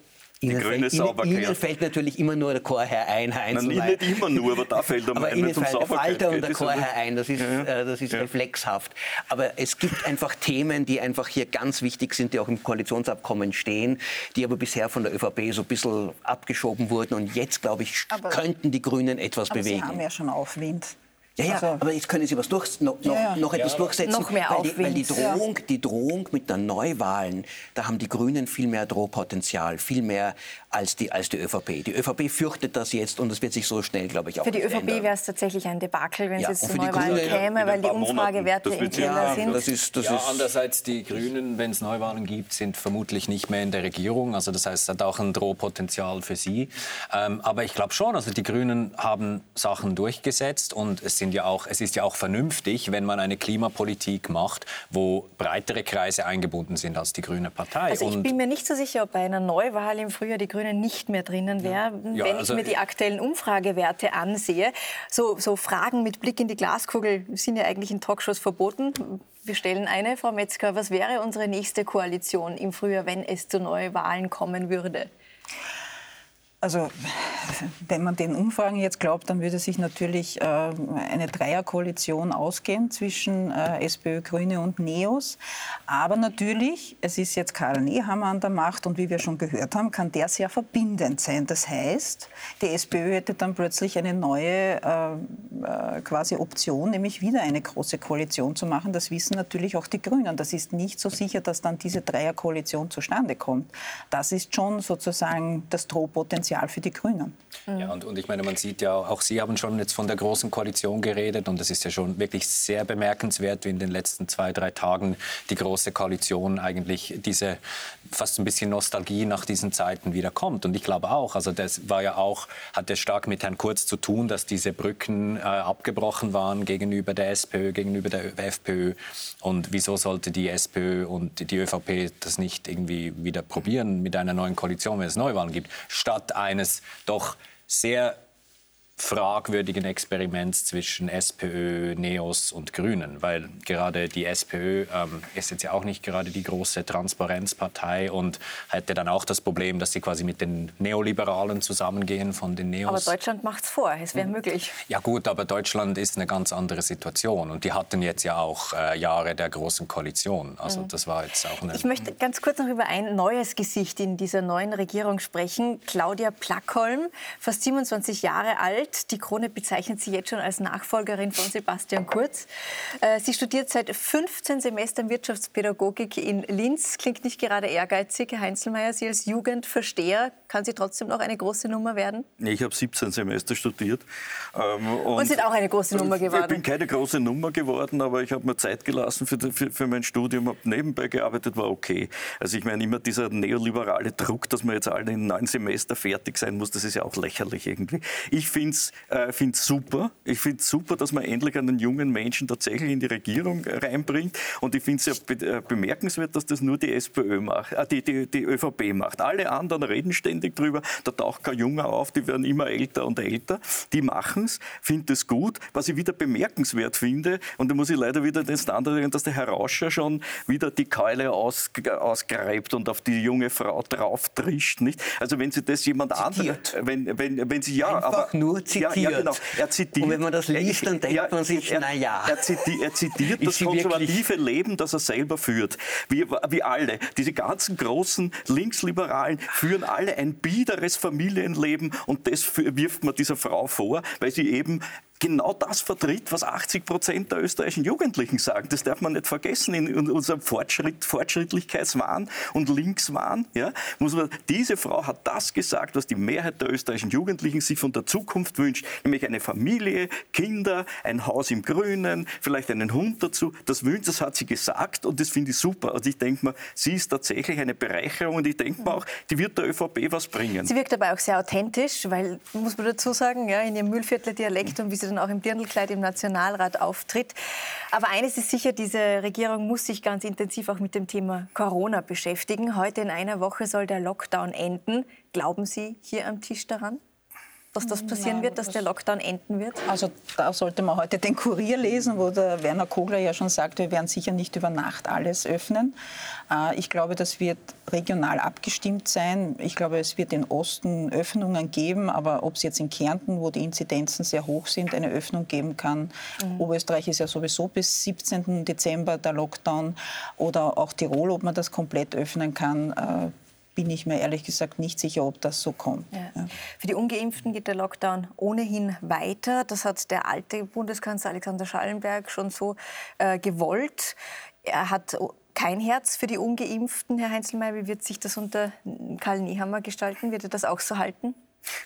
F: Ihnen, die grüne fällt, Ihnen, Ihnen fällt natürlich immer nur der Chorherr ein, Heinz.
C: Nein, nicht immer nur, aber da fällt
F: er ein, Ihnen der Falter und der Chorherr ein, das ist, ja. äh, das ist ja. reflexhaft. Aber es gibt einfach Themen, die einfach hier ganz wichtig sind, die auch im Koalitionsabkommen stehen, die aber bisher von der ÖVP so ein bisschen abgeschoben wurden. Und jetzt, glaube ich, aber, könnten die Grünen etwas
D: aber
F: bewegen.
D: Sie haben ja schon Aufwind.
F: Ja, ja, also, aber jetzt können Sie was durch, noch, noch, ja, noch etwas ja, durchsetzen.
A: Noch mehr
F: weil, die, weil die, Drohung, die Drohung mit der Neuwahlen, da haben die Grünen viel mehr Drohpotenzial, viel mehr als die, als die ÖVP. Die ÖVP fürchtet das jetzt und es wird sich so schnell, glaube ich, auch
A: Für die ÖVP wäre es tatsächlich ein Debakel, wenn es jetzt zu Neuwahlen Grünen, käme, weil die Umfragewerte im Keller sind.
E: Das ist, das ja, ist andererseits, die Grünen, wenn es Neuwahlen gibt, sind vermutlich nicht mehr in der Regierung. Also das heißt, es hat auch ein Drohpotenzial für sie. Ähm, aber ich glaube schon, also die Grünen haben Sachen durchgesetzt und es sind ja auch, es ist ja auch vernünftig, wenn man eine Klimapolitik macht, wo breitere Kreise eingebunden sind als die Grüne Partei.
A: Also ich und bin mir nicht so sicher, ob bei einer Neuwahl im Frühjahr die Grünen nicht mehr drinnen wären, ja. wenn also ich mir die aktuellen Umfragewerte ansehe. So, so Fragen mit Blick in die Glaskugel sind ja eigentlich in Talkshows verboten. Wir stellen eine, Frau Metzger, was wäre unsere nächste Koalition im Frühjahr, wenn es zu Neuwahlen kommen würde?
D: Also wenn man den Umfragen jetzt glaubt, dann würde sich natürlich äh, eine Dreierkoalition ausgehen zwischen äh, SPÖ, Grüne und Neos. Aber natürlich, es ist jetzt Karl Nehammer an der Macht und wie wir schon gehört haben, kann der sehr verbindend sein. Das heißt, die SPÖ hätte dann plötzlich eine neue äh, quasi Option, nämlich wieder eine große Koalition zu machen. Das wissen natürlich auch die Grünen. Das ist nicht so sicher, dass dann diese Dreierkoalition zustande kommt. Das ist schon sozusagen das Drohpotenzial Potenzial für die Grünen.
E: Ja, und, und ich meine, man sieht ja, auch Sie haben schon jetzt von der Großen Koalition geredet und es ist ja schon wirklich sehr bemerkenswert, wie in den letzten zwei, drei Tagen die Große Koalition eigentlich diese fast ein bisschen Nostalgie nach diesen Zeiten wieder kommt. Und ich glaube auch, also das war ja auch, hatte stark mit Herrn Kurz zu tun, dass diese Brücken äh, abgebrochen waren gegenüber der SPÖ, gegenüber der FPÖ. Und wieso sollte die SPÖ und die ÖVP das nicht irgendwie wieder probieren mit einer neuen Koalition, wenn es Neuwahlen gibt, statt eines doch sehr fragwürdigen Experiments zwischen SPÖ, Neos und Grünen, weil gerade die SPÖ ähm, ist jetzt ja auch nicht gerade die große Transparenzpartei und hätte dann auch das Problem, dass sie quasi mit den Neoliberalen zusammengehen von den Neos.
A: Aber Deutschland macht es vor, es wäre mhm. möglich.
E: Ja gut, aber Deutschland ist eine ganz andere Situation und die hatten jetzt ja auch äh, Jahre der großen Koalition. Also mhm. das war jetzt auch eine...
A: Ich möchte ganz kurz noch über ein neues Gesicht in dieser neuen Regierung sprechen. Claudia Plackholm, fast 27 Jahre alt alt. Die Krone bezeichnet sie jetzt schon als Nachfolgerin von Sebastian Kurz. Äh, sie studiert seit 15 Semestern Wirtschaftspädagogik in Linz. Klingt nicht gerade ehrgeizig. Herr Heinzelmeier, Sie als Jugendversteher, kann sie trotzdem noch eine große Nummer werden?
C: Ich habe 17 Semester studiert.
A: Ähm, und, und, sind auch eine große Nummer geworden?
C: Ich bin keine große Nummer geworden, aber ich habe mir Zeit gelassen für, für, für mein Studium, habe nebenbei gearbeitet, war okay. Also ich meine immer dieser neoliberale Druck, dass man jetzt alle in neun Semester fertig sein muss, das ist ja auch lächerlich irgendwie. Ich finde finde es äh, super. Ich finde es super, dass man endlich einen jungen Menschen tatsächlich in die Regierung reinbringt. Und ich finde es ja be äh, bemerkenswert, dass das nur die SPÖ macht, äh, die, die, die ÖVP macht. Alle anderen reden ständig drüber. Da taucht kein Junge auf, die werden immer älter und älter. Die machen es, finde es gut. Was ich wieder bemerkenswert finde, und da muss ich leider wieder den Standard sagen, dass der Herr Rauscher schon wieder die Keule aus, ausgräbt und auf die junge Frau drauf trischt. Nicht? Also wenn Sie das jemand anderes, wenn, wenn, wenn Sie ja,
F: Einfach aber, nur zitiert. Ja, ja, genau.
C: Er zitiert.
F: Und wenn man das liest, dann denkt ja, man sich, naja.
C: Er, zitiert, er zitiert das konservative Leben, das er selber führt. Wie, wie alle. Diese ganzen großen Linksliberalen führen alle ein biederes Familienleben und das wirft man dieser Frau vor, weil sie eben genau das vertritt, was 80 Prozent der österreichischen Jugendlichen sagen. Das darf man nicht vergessen in unserem Fortschritt, Fortschrittlichkeitswahn und Linkswahn. Ja, muss man, diese Frau hat das gesagt, was die Mehrheit der österreichischen Jugendlichen sich von der Zukunft wünscht, nämlich eine Familie, Kinder, ein Haus im Grünen, vielleicht einen Hund dazu. Das wünscht, das hat sie gesagt und das finde ich super. Also ich denke mal, sie ist tatsächlich eine Bereicherung und ich denke mal auch, die wird der ÖVP was bringen.
A: Sie wirkt aber auch sehr authentisch, weil, muss man dazu sagen, ja, in ihrem Mühlviertler Dialekt und wie sie dann auch im Dirndlkleid im Nationalrat auftritt. Aber eines ist sicher, diese Regierung muss sich ganz intensiv auch mit dem Thema Corona beschäftigen. Heute in einer Woche soll der Lockdown enden. Glauben Sie hier am Tisch daran? Dass das passieren Nein, wird, dass der Lockdown enden wird?
D: Also da sollte man heute den Kurier lesen, wo der Werner Kogler ja schon sagt, wir werden sicher nicht über Nacht alles öffnen. Äh, ich glaube, das wird regional abgestimmt sein. Ich glaube, es wird in Osten Öffnungen geben, aber ob es jetzt in Kärnten, wo die Inzidenzen sehr hoch sind, eine Öffnung geben kann. Mhm. Oberösterreich ist ja sowieso bis 17. Dezember der Lockdown oder auch Tirol, ob man das komplett öffnen kann äh, bin ich mir ehrlich gesagt nicht sicher, ob das so kommt. Ja.
A: Ja. Für die Ungeimpften geht der Lockdown ohnehin weiter. Das hat der alte Bundeskanzler Alexander Schallenberg schon so äh, gewollt. Er hat kein Herz für die Ungeimpften, Herr Heinzelmeier. Wie wird sich das unter Karl Nehammer gestalten? Wird er das auch so halten?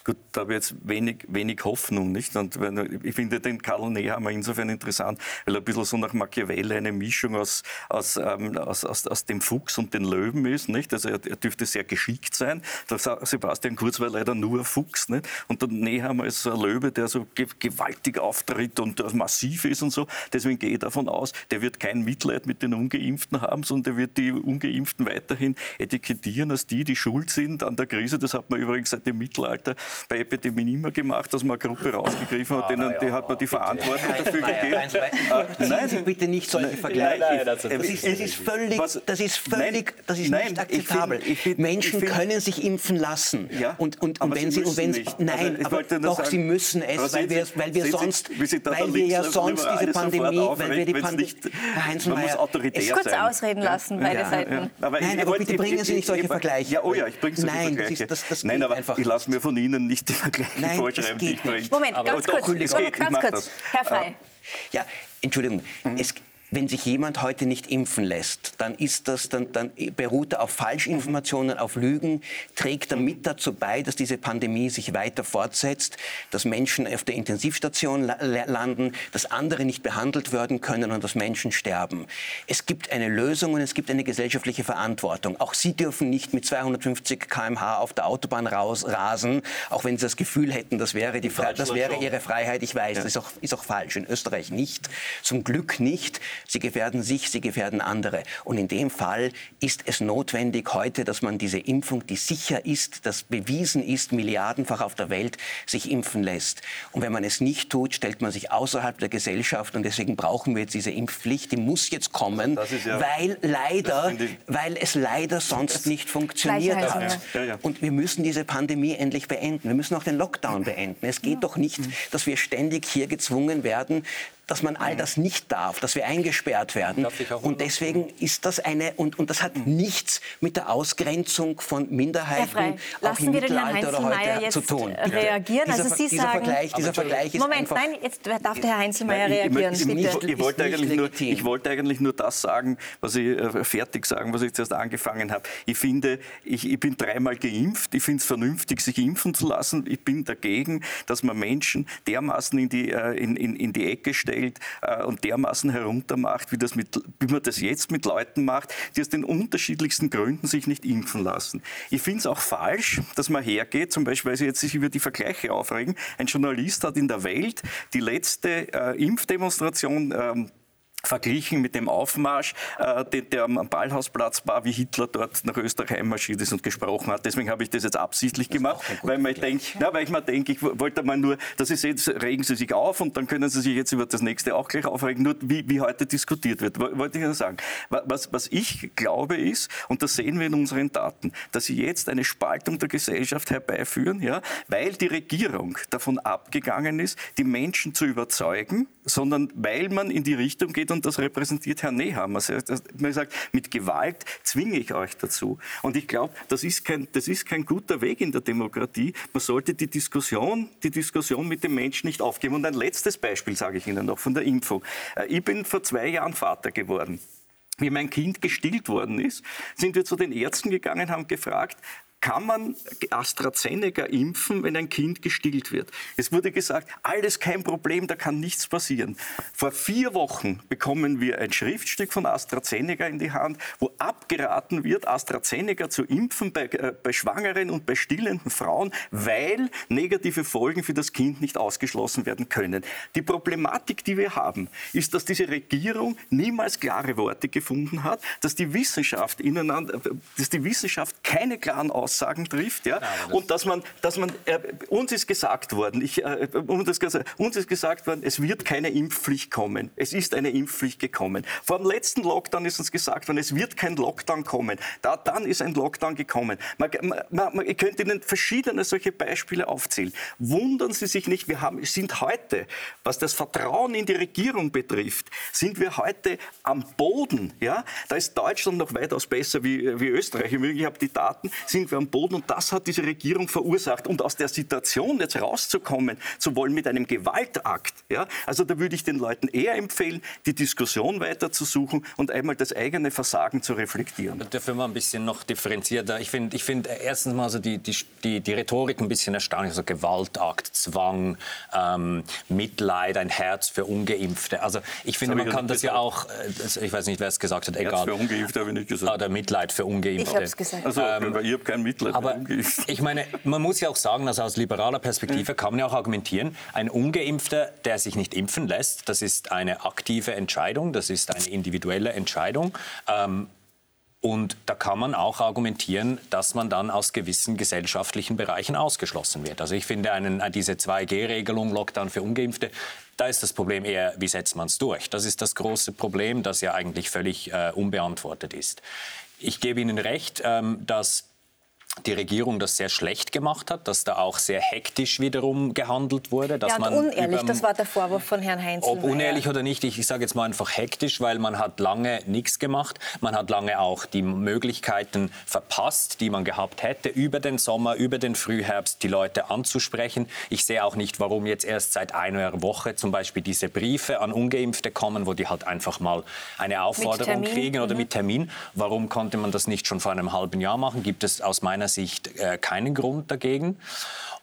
C: Gut, da habe ich jetzt wenig, wenig Hoffnung, nicht? Und ich finde den Karl Nehammer insofern interessant, weil er ein bisschen so nach Machiavelli eine Mischung aus, aus, ähm, aus, aus, aus, dem Fuchs und den Löwen ist, nicht? Also er, er dürfte sehr geschickt sein. Der Sebastian Kurz war leider nur ein Fuchs, nicht? Und der Nehammer ist so ein Löwe, der so gewaltig auftritt und massiv ist und so. Deswegen gehe ich davon aus, der wird kein Mitleid mit den Ungeimpften haben, sondern der wird die Ungeimpften weiterhin etikettieren als die, die schuld sind an der Krise. Das hat man übrigens seit dem Mittelalter Mittelalter bei Epidemien immer gemacht, dass man eine Gruppe rausgegriffen hat, denen die hat man die Verantwortung dafür gegeben.
F: Nein, Sie bitte nicht solche Vergleiche. Das ist, das ist völlig, das ist völlig, das ist nicht akzeptabel. Menschen können sich impfen lassen. Und, und, und wenn sie, und wenn nein, aber doch, sie müssen es, weil wir, weil wir sonst, weil wir ja sonst diese Pandemie, weil wir die Pandemie,
A: Herr Heinzelmeier, ich kurz ausreden lassen, beide Seiten.
F: Nein, aber bitte bringen Sie nicht solche Vergleiche.
C: Ja, oh ja, ich bringe solche Vergleiche. Nein, aber ich lasse mir von Ihnen nicht immer gleich Nein, vorschreiben, bringe.
A: Moment, ganz kurz, doch, ganz kurz. Herr Frey.
F: Ja, Entschuldigung. Mhm. Es, wenn sich jemand heute nicht impfen lässt, dann ist das, dann, dann beruht er auf Falschinformationen, auf Lügen, trägt damit dazu bei, dass diese Pandemie sich weiter fortsetzt, dass Menschen auf der Intensivstation landen, dass andere nicht behandelt werden können und dass Menschen sterben. Es gibt eine Lösung und es gibt eine gesellschaftliche Verantwortung. Auch Sie dürfen nicht mit 250 km/h auf der Autobahn raus, rasen, auch wenn Sie das Gefühl hätten, das wäre, die das wäre Ihre Freiheit. Ich weiß, ja. das ist auch, ist auch falsch. In Österreich nicht. Zum Glück nicht. Sie gefährden sich, sie gefährden andere. Und in dem Fall ist es notwendig heute, dass man diese Impfung, die sicher ist, das bewiesen ist, milliardenfach auf der Welt, sich impfen lässt. Und wenn man es nicht tut, stellt man sich außerhalb der Gesellschaft. Und deswegen brauchen wir jetzt diese Impfpflicht. Die muss jetzt kommen, ja, weil leider, weil es leider sonst nicht funktioniert hat. Ja, Und wir müssen diese Pandemie endlich beenden. Wir müssen auch den Lockdown beenden. Es geht doch nicht, dass wir ständig hier gezwungen werden, dass man all das nicht darf, dass wir eingesperrt werden. Und deswegen ist das eine, und, und das hat nichts mit der Ausgrenzung von Minderheiten
A: Frei, auch im Mittelalter oder heute zu tun. Reagieren? Dieser, also Sie
F: dieser
A: sagen,
F: Vergleich, dieser Vergleich ist
A: Moment, nein, jetzt darf der Herr Heinzelmeier reagieren.
C: Ich, ich, ich, ich, wollte eigentlich nur, ich wollte eigentlich nur das sagen, was ich äh, fertig sagen, was ich zuerst angefangen habe. Ich finde, ich, ich bin dreimal geimpft. Ich finde es vernünftig, sich impfen zu lassen. Ich bin dagegen, dass man Menschen dermaßen in die, äh, in, in, in die Ecke stellt, stellt äh, und dermaßen heruntermacht, wie, das mit, wie man das jetzt mit Leuten macht, die aus den unterschiedlichsten Gründen sich nicht impfen lassen. Ich finde es auch falsch, dass man hergeht, zum Beispiel, weil Sie jetzt sich über die Vergleiche aufregen. Ein Journalist hat in der Welt die letzte äh, Impfdemonstration ähm, verglichen mit dem Aufmarsch, äh, der, der, am Ballhausplatz war, wie Hitler dort nach Österreich einmarschiert ist und gesprochen hat. Deswegen habe ich das jetzt absichtlich das gemacht, weil, man denk, ja, weil ich mir denke, ich wollte mal nur, dass Sie sehen, regen Sie sich auf und dann können Sie sich jetzt über das nächste auch gleich aufregen, nur wie, wie heute diskutiert wird. Wollte ich nur sagen. Was, was ich glaube ist, und das sehen wir in unseren Daten, dass Sie jetzt eine Spaltung der Gesellschaft herbeiführen, ja, weil die Regierung davon abgegangen ist, die Menschen zu überzeugen, sondern weil man in die Richtung geht und das repräsentiert Herr Nehammer. Man sagt, mit Gewalt zwinge ich euch dazu. Und ich glaube, das ist kein, das ist kein guter Weg in der Demokratie. Man sollte die Diskussion, die Diskussion mit den Menschen nicht aufgeben. Und ein letztes Beispiel sage ich Ihnen noch von der Info. Äh, ich bin vor zwei Jahren Vater geworden wie mein Kind gestillt worden ist, sind wir zu den Ärzten gegangen, haben gefragt, kann man AstraZeneca impfen, wenn ein Kind gestillt wird. Es wurde gesagt, alles kein Problem, da kann nichts passieren. Vor vier Wochen bekommen wir ein Schriftstück von AstraZeneca in die Hand, wo abgeraten wird, AstraZeneca zu impfen bei, äh, bei schwangeren und bei stillenden Frauen, weil negative Folgen für das Kind nicht ausgeschlossen werden können. Die Problematik, die wir haben, ist, dass diese Regierung niemals klare Worte gefunden hat, dass die Wissenschaft ineinander, dass die Wissenschaft keine klaren Aussagen Aussagen trifft. Ja? Nein, und dass man, dass man äh, uns ist gesagt worden, ich, äh, um das, uns ist gesagt worden, es wird keine Impfpflicht kommen. Es ist eine Impfpflicht gekommen. Vor dem letzten Lockdown ist uns gesagt worden, es wird kein Lockdown kommen. Da, dann ist ein Lockdown gekommen. Man, man, man, ich könnte Ihnen verschiedene solche Beispiele aufzählen. Wundern Sie sich nicht, wir haben, sind heute, was das Vertrauen in die Regierung betrifft, sind wir heute am Boden. Ja? Da ist Deutschland noch weitaus besser wie, wie Österreich. Ich habe die Daten, sind wir am Boden und das hat diese Regierung verursacht. Und aus der Situation jetzt rauszukommen, zu wollen mit einem Gewaltakt, ja, also da würde ich den Leuten eher empfehlen, die Diskussion weiter zu suchen und einmal das eigene Versagen zu reflektieren.
E: Dafür mal ein bisschen noch differenzierter. Ich finde ich find erstens mal so die, die, die, die Rhetorik ein bisschen erstaunlich. Also Gewaltakt, Zwang, ähm, Mitleid, ein Herz für Ungeimpfte. Also ich finde, man kann das ja auch, äh, ich weiß nicht, wer es gesagt hat, egal. Herz
C: für Ungeimpfte habe ich nicht gesagt.
E: Oder Mitleid für Ungeimpfte. Ich habe
A: es gesagt.
C: Also, ähm, ich habe kein Mitleid
E: aber ich meine, man muss ja auch sagen, dass aus liberaler Perspektive kann man ja auch argumentieren, ein Ungeimpfter, der sich nicht impfen lässt, das ist eine aktive Entscheidung, das ist eine individuelle Entscheidung. Ähm, und da kann man auch argumentieren, dass man dann aus gewissen gesellschaftlichen Bereichen ausgeschlossen wird. Also ich finde einen, diese 2G-Regelung, Lockdown für Ungeimpfte, da ist das Problem eher, wie setzt man es durch? Das ist das große Problem, das ja eigentlich völlig äh, unbeantwortet ist. Ich gebe Ihnen recht, ähm, dass die Regierung das sehr schlecht gemacht hat, dass da auch sehr hektisch wiederum gehandelt wurde. Dass
A: ja, und
E: man
A: unehrlich, das war der Vorwurf von Herrn Heinz.
E: Ob unehrlich oder nicht, ich, ich sage jetzt mal einfach hektisch, weil man hat lange nichts gemacht. Man hat lange auch die Möglichkeiten verpasst, die man gehabt hätte, über den Sommer, über den Frühherbst die Leute anzusprechen. Ich sehe auch nicht, warum jetzt erst seit einer Woche zum Beispiel diese Briefe an Ungeimpfte kommen, wo die halt einfach mal eine Aufforderung kriegen oder mhm. mit Termin. Warum konnte man das nicht schon vor einem halben Jahr machen? Gibt es aus meiner meiner Sicht äh, keinen Grund dagegen.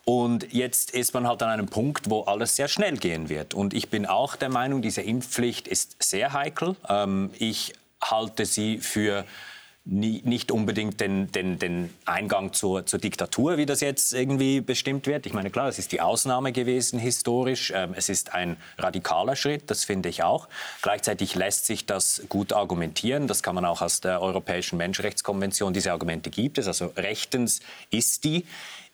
E: Und jetzt ist man halt an einem Punkt, wo alles sehr schnell gehen wird. Und ich bin auch der Meinung, diese Impfpflicht ist sehr heikel. Ähm, ich halte sie für nie, nicht unbedingt den, den, den Eingang zur, zur, Diktatur, wie das jetzt irgendwie bestimmt wird. Ich meine, klar, es ist die Ausnahme gewesen historisch. Ähm, es ist ein radikaler Schritt, das finde ich auch. Gleichzeitig lässt sich das gut argumentieren. Das kann man auch aus der Europäischen Menschenrechtskonvention. Diese Argumente gibt es. Also rechtens ist die.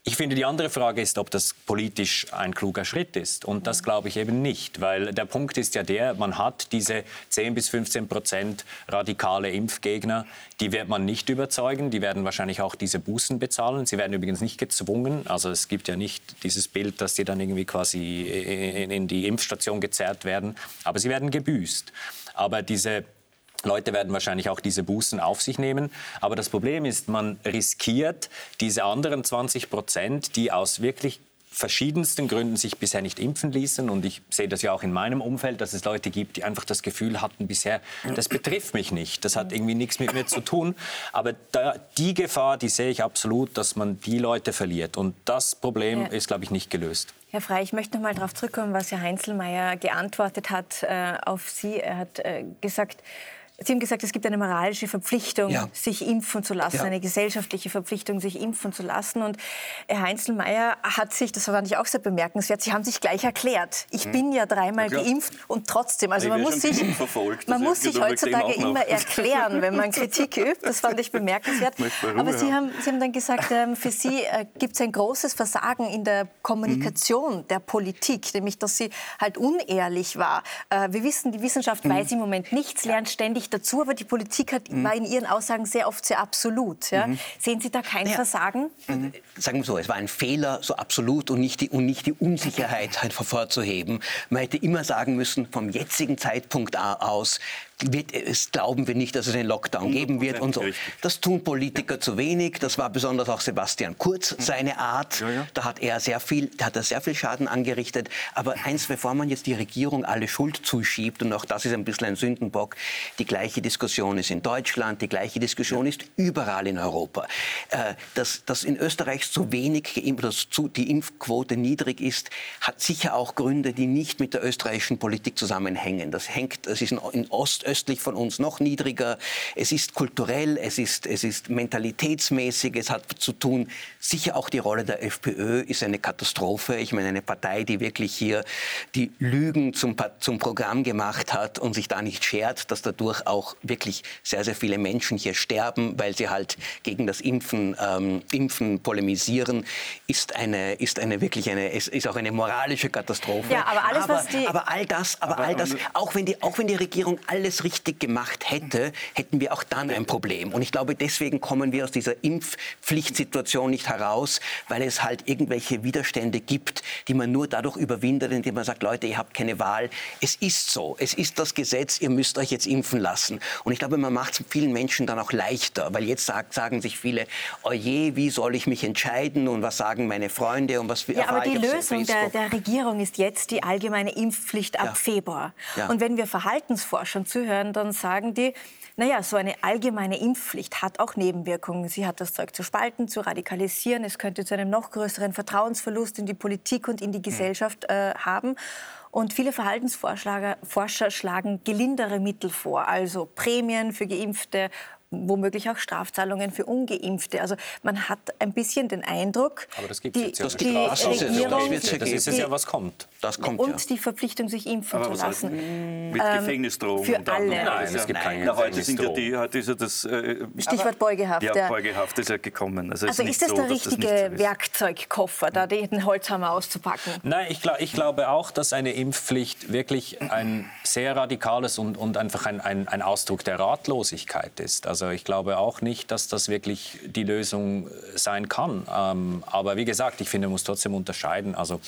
E: Ich finde, die andere Frage ist, ob das politisch ein kluger Schritt ist. Und das glaube ich eben nicht, weil der Punkt ist ja der, man hat diese 10 bis 15 Prozent radikale Impfgegner, die wird man nicht überzeugen, die werden wahrscheinlich auch diese Bußen bezahlen. Sie werden übrigens nicht gezwungen, also es gibt ja nicht dieses Bild, dass sie dann irgendwie quasi in die Impfstation gezerrt werden, aber sie werden gebüßt. Aber diese Leute werden wahrscheinlich auch diese Bußen auf sich nehmen. Aber das Problem ist, man riskiert diese anderen 20 Prozent, die aus wirklich verschiedensten Gründen sich bisher nicht impfen ließen. Und ich sehe das ja auch in meinem Umfeld, dass es Leute gibt, die einfach das Gefühl hatten bisher, das betrifft mich nicht, das hat irgendwie nichts mit mir zu tun. Aber da, die Gefahr, die sehe ich absolut, dass man die Leute verliert. Und das Problem ja. ist, glaube ich, nicht gelöst.
A: Herr Frey, ich möchte noch mal darauf zurückkommen, was Herr Heinzelmeier geantwortet hat äh, auf Sie. Er hat äh, gesagt, Sie haben gesagt, es gibt eine moralische Verpflichtung, ja. sich impfen zu lassen, ja. eine gesellschaftliche Verpflichtung, sich impfen zu lassen. Und Herr Heinzelmeier hat sich, das fand ich auch sehr bemerkenswert, Sie haben sich gleich erklärt. Ich hm. bin ja dreimal ja, geimpft und trotzdem. Also man muss sich, man muss sich heutzutage immer erklären, wenn man Kritik übt. Das fand ich bemerkenswert. Aber Sie haben, Sie haben dann gesagt, ähm, für Sie äh, gibt es ein großes Versagen in der Kommunikation mhm. der Politik, nämlich dass sie halt unehrlich war. Äh, wir wissen, die Wissenschaft mhm. weiß im Moment nichts, lernt ständig dazu, aber die Politik hat, mhm. war in Ihren Aussagen sehr oft sehr absolut. Ja? Mhm. Sehen Sie da kein ja. Versagen?
F: Mhm. Sagen wir so, es war ein Fehler, so absolut und nicht die, und nicht die Unsicherheit halt hervorzuheben. Man hätte immer sagen müssen, vom jetzigen Zeitpunkt aus wird, es glauben wir nicht, dass es einen Lockdown geben wird und so. Das tun Politiker zu wenig. Das war besonders auch Sebastian Kurz hm. seine Art. Ja, ja. Da hat er sehr viel, hat er sehr viel Schaden angerichtet. Aber eins, bevor man jetzt die Regierung alle Schuld zuschiebt und auch das ist ein bisschen ein Sündenbock, die gleiche Diskussion ist in Deutschland, die gleiche Diskussion ist überall in Europa. Äh, dass, dass in Österreich zu wenig geimpft, dass zu, die Impfquote niedrig ist, hat sicher auch Gründe, die nicht mit der österreichischen Politik zusammenhängen. Das hängt, das ist in, in Ost östlich von uns noch niedriger. Es ist kulturell, es ist, es ist mentalitätsmäßig, es hat zu tun, sicher auch die Rolle der FPÖ ist eine Katastrophe. Ich meine, eine Partei, die wirklich hier die Lügen zum, zum Programm gemacht hat und sich da nicht schert, dass dadurch auch wirklich sehr, sehr viele Menschen hier sterben, weil sie halt gegen das Impfen, ähm, Impfen polemisieren, ist eine, ist eine wirklich eine, ist, ist auch eine moralische Katastrophe.
A: Ja, aber alles,
F: aber,
A: was die...
F: aber all das, aber, aber all das, auch wenn die, auch wenn die Regierung alles richtig gemacht hätte, hätten wir auch dann ein Problem. Und ich glaube, deswegen kommen wir aus dieser Impfpflichtsituation nicht heraus, weil es halt irgendwelche Widerstände gibt, die man nur dadurch überwindet, indem man sagt, Leute, ihr habt keine Wahl. Es ist so. Es ist das Gesetz. Ihr müsst euch jetzt impfen lassen. Und ich glaube, man macht es vielen Menschen dann auch leichter, weil jetzt sagt, sagen sich viele, oje, wie soll ich mich entscheiden und was sagen meine Freunde und was
A: Ja, aber die Lösung der, der, Regierung ist jetzt die allgemeine Impfpflicht ab ja. Februar. Ja. Und wenn wir Verhaltensforschern zuhören, hören, dann sagen die, naja, so eine allgemeine Impfpflicht hat auch Nebenwirkungen. Sie hat das Zeug zu spalten, zu radikalisieren. Es könnte zu einem noch größeren Vertrauensverlust in die Politik und in die hm. Gesellschaft äh, haben. Und viele Verhaltensforscher schlagen gelindere Mittel vor, also Prämien für Geimpfte womöglich auch Strafzahlungen für Ungeimpfte. Also man hat ein bisschen den Eindruck,
E: Aber das gibt die, das Regierung, das, das ist es ja, was kommt.
A: Das kommt und ja. die Verpflichtung, sich impfen
C: Aber
A: zu lassen.
C: Mit ähm, Gefängnisdrohungen?
A: Für alle.
E: Nein, es gibt keine
C: heute sind ja die, heute ist ja das... Äh,
A: Stichwort Beugehaft.
C: Ja, Beugehaft ist ja gekommen.
A: Also, also ist, ist das so, der richtige das Werkzeugkoffer, da den Holzhammer auszupacken?
E: Nein, ich, glaub, ich, glaube auch, dass eine Impfpflicht wirklich ein sehr radikales und, und einfach ein, ein, ein Ausdruck der Ratlosigkeit ist. Also also ich glaube auch nicht, dass das wirklich die Lösung äh, sein kann. Ähm, aber wie gesagt, ich finde, man muss trotzdem unterscheiden. Also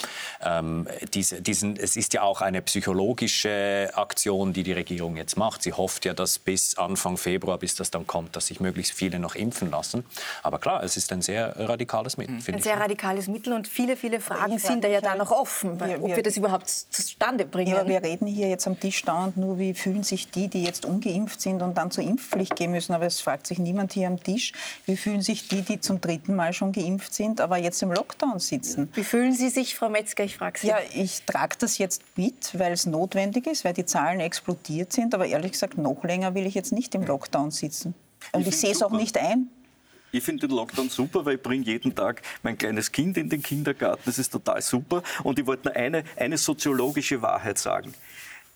E: ähm, diese, diesen, es ist ja auch eine psychologische Aktion, die die Regierung jetzt macht. Sie hofft ja, dass bis Anfang Februar, bis das dann kommt, dass sich möglichst viele noch impfen lassen. Aber klar, es ist ein sehr radikales Mittel.
A: Ein sehr radikales Mittel und viele, viele Fragen sind da ja da noch offen, wir, ob wir das überhaupt zustande bringen.
D: Ja, wir reden hier jetzt am Tisch dauernd nur, wie fühlen sich die, die jetzt ungeimpft sind und dann zur Impfpflicht gehen müssen. Aber es fragt sich niemand hier am Tisch, wie fühlen sich die, die zum dritten Mal schon geimpft sind, aber jetzt im Lockdown sitzen.
A: Wie fühlen Sie sich, Frau Metzger? Ich frage Sie.
D: Ja, ich trage das jetzt mit, weil es notwendig ist, weil die Zahlen explodiert sind. Aber ehrlich gesagt, noch länger will ich jetzt nicht im Lockdown sitzen. Und ich, ich sehe es auch nicht ein.
C: Ich finde den Lockdown super, weil ich bringe jeden Tag mein kleines Kind in den Kindergarten. Das ist total super. Und ich wollte nur eine, eine soziologische Wahrheit sagen.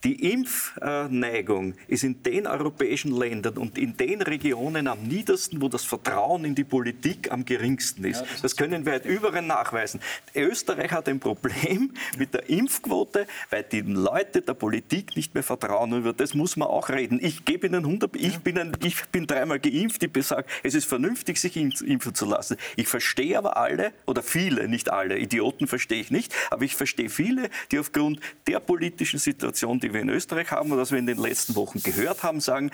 C: Die Impfneigung ist in den europäischen Ländern und in den Regionen am niedersten, wo das Vertrauen in die Politik am geringsten ist. Ja, das, das, können wir halt überall nachweisen. Österreich hat ein Problem mit der Impfquote, weil die Leute der Politik nicht mehr vertrauen. Über das muss man auch reden. Ich gebe Ihnen 100, ich bin, ein, ich bin dreimal geimpft, ich sage, es ist vernünftig, sich impfen zu lassen. Ich verstehe aber alle, oder viele, nicht alle, Idioten verstehe ich nicht, aber ich verstehe viele, die aufgrund der politischen Situation, die wir in Österreich haben und was wir in den letzten Wochen gehört haben, sagen,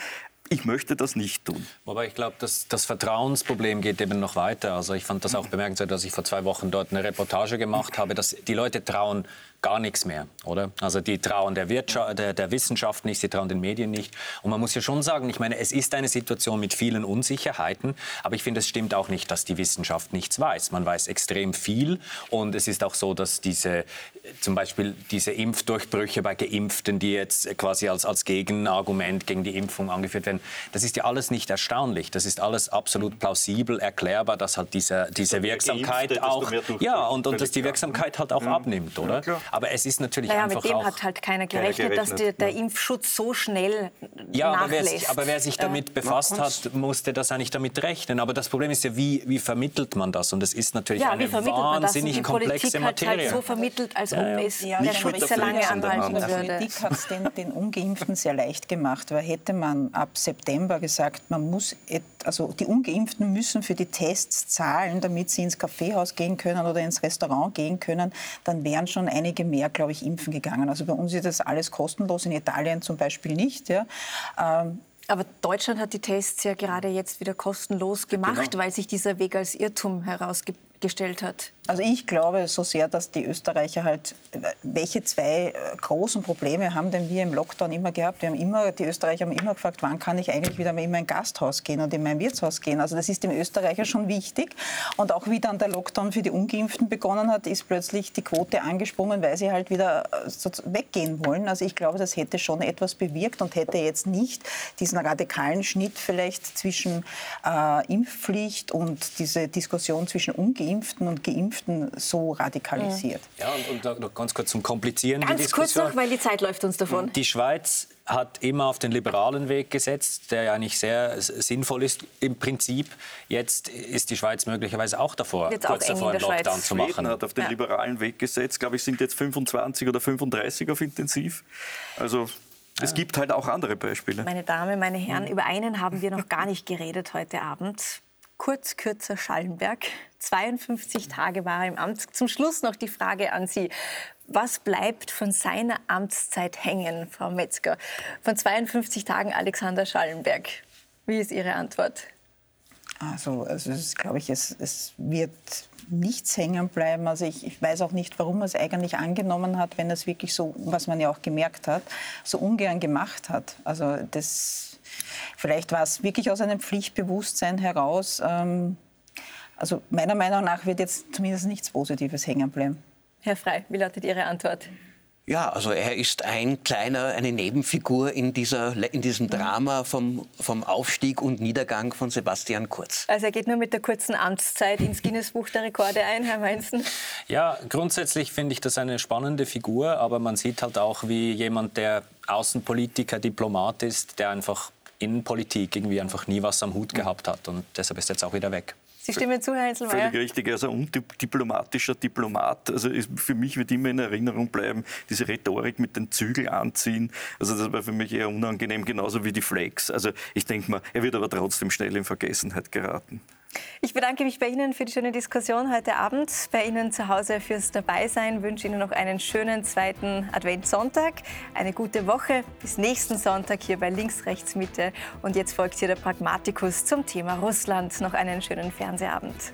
C: ich möchte das nicht tun.
E: Aber ich glaube, das, das, Vertrauensproblem geht eben noch weiter. Also ich fand das auch bemerkenswert, dass ich vor zwei Wochen dort eine Reportage gemacht habe, dass die Leute trauen gar nichts mehr, oder? Also die trauen der, Wirtschaft, der, der, Wissenschaft nicht, sie trauen den Medien nicht. Und man muss ja schon sagen, ich meine, es ist eine Situation mit vielen Unsicherheiten, aber ich finde, es stimmt auch nicht, dass die Wissenschaft nichts weiß. Man weiß extrem viel und es ist auch so, dass diese, zum Beispiel diese Impfdurchbrüche bei Geimpften, die jetzt quasi als, als Gegenargument gegen die Impfung angeführt werden, das ist ja alles nicht erstaunlich. Das ist alles absolut plausibel erklärbar, dass halt diese, diese Wirksamkeit Geimpfte, auch, ja, und, und dass die Wirksamkeit halt auch mhm. abnimmt, oder? Ja, aber es ist natürlich naja, einfach
A: mit dem
E: auch
A: hat halt keiner gerechnet, gerechnet dass die, der Impfschutz so schnell
E: ja,
A: nachlässt.
E: Aber wer, sich, aber wer sich damit äh, befasst hat, musste das eigentlich damit rechnen. Aber das Problem ist ja, wie, wie vermittelt man das? Und es ist natürlich
A: ja,
E: eine wahnsinnig komplexe
A: Politik
E: Materie.
A: Hat halt so vermittelt, als ob ja, es ja, nicht sehr lange anhalten würde.
D: Die Politik hat es den, den Ungeimpften sehr leicht gemacht, weil hätte man ab September gesagt, man muss, also die Ungeimpften müssen für die Tests zahlen, damit sie ins Kaffeehaus gehen können oder ins Restaurant gehen können, dann wären schon einige mehr, glaube ich, impfen gegangen. Also bei uns ist das alles kostenlos, in Italien zum Beispiel nicht. Ja.
A: Ähm, aber Deutschland hat die Tests ja gerade jetzt wieder kostenlos gemacht, genau. weil sich dieser Weg als Irrtum herausgestellt hat.
D: Also ich glaube so sehr, dass die Österreicher halt, welche zwei äh, großen Probleme haben denn wir im Lockdown immer gehabt? Wir haben immer, die Österreicher haben immer gefragt, wann kann ich eigentlich wieder in mein Gasthaus gehen und in mein Wirtshaus gehen? Also das ist dem Österreicher schon wichtig. Und auch wie dann der Lockdown für die Ungeimpften begonnen hat, ist plötzlich die Quote angesprungen, weil sie halt wieder äh, weggehen wollen. Also ich glaube, das hätte schon etwas bewirkt und hätte jetzt nicht diesen radikalen Schnitt vielleicht zwischen äh, Impfpflicht und diese Diskussion zwischen Ungeimpften und Geimpften so radikalisiert.
E: Ja, und, und noch ganz kurz zum Komplizieren.
A: Ganz kurz noch, weil die Zeit läuft uns davon.
E: Die Schweiz hat immer auf den liberalen Weg gesetzt, der ja eigentlich sehr sinnvoll ist im Prinzip. Jetzt ist die Schweiz möglicherweise auch davor, jetzt kurz auch davor, einen Lockdown Schweiz. zu machen. Schweden
C: hat auf den ja. liberalen Weg gesetzt. Glaube ich, sind jetzt 25 oder 35 auf Intensiv. Also es gibt halt auch andere Beispiele.
A: Meine Damen, meine Herren, über einen haben wir noch gar nicht geredet heute Abend. Kurz Kürzer Schallenberg. 52 Tage war er im Amt. Zum Schluss noch die Frage an Sie. Was bleibt von seiner Amtszeit hängen, Frau Metzger? Von 52 Tagen Alexander Schallenberg. Wie ist Ihre Antwort?
D: Also, also ist, glaube ich, es, es wird nichts hängen bleiben. Also ich, ich, weiß auch nicht, warum er es eigentlich angenommen hat, wenn er es wirklich so, was man ja auch gemerkt hat, so ungern gemacht hat. Also das Vielleicht war es wirklich aus einem Pflichtbewusstsein heraus. Ähm, also meiner Meinung nach wird jetzt zumindest nichts Positives hängen bleiben.
A: Herr Frey, wie lautet Ihre Antwort?
F: Ja, also er ist ein kleiner, eine Nebenfigur in, dieser, in diesem Drama vom, vom Aufstieg und Niedergang von Sebastian Kurz.
A: Also er geht nur mit der kurzen Amtszeit ins Guinness-Buch der Rekorde ein, Herr Meinzen?
E: Ja, grundsätzlich finde ich das eine spannende Figur, aber man sieht halt auch, wie jemand, der Außenpolitiker, Diplomat ist, der einfach Innenpolitik irgendwie einfach nie was am Hut gehabt hat. Und deshalb ist er jetzt auch wieder weg.
A: Sie stimmen zu, Herr Heinzelmeier?
C: Völlig richtig. Also ein diplomatischer Diplomat. Also für mich wird immer in Erinnerung bleiben, diese Rhetorik mit den Zügel anziehen. Also das war für mich eher unangenehm, genauso wie die Flex. Also ich denke mal, er wird aber trotzdem schnell in Vergessenheit geraten.
A: Ich bedanke mich bei Ihnen für die schöne Diskussion heute Abend, bei Ihnen zu Hause fürs Dabeisein, wünsche Ihnen noch einen schönen zweiten Adventssonntag, eine gute Woche, bis nächsten Sonntag hier bei Links, Rechts, Mitte und jetzt folgt hier der Pragmatikus zum Thema Russland. Noch einen schönen Fernsehabend.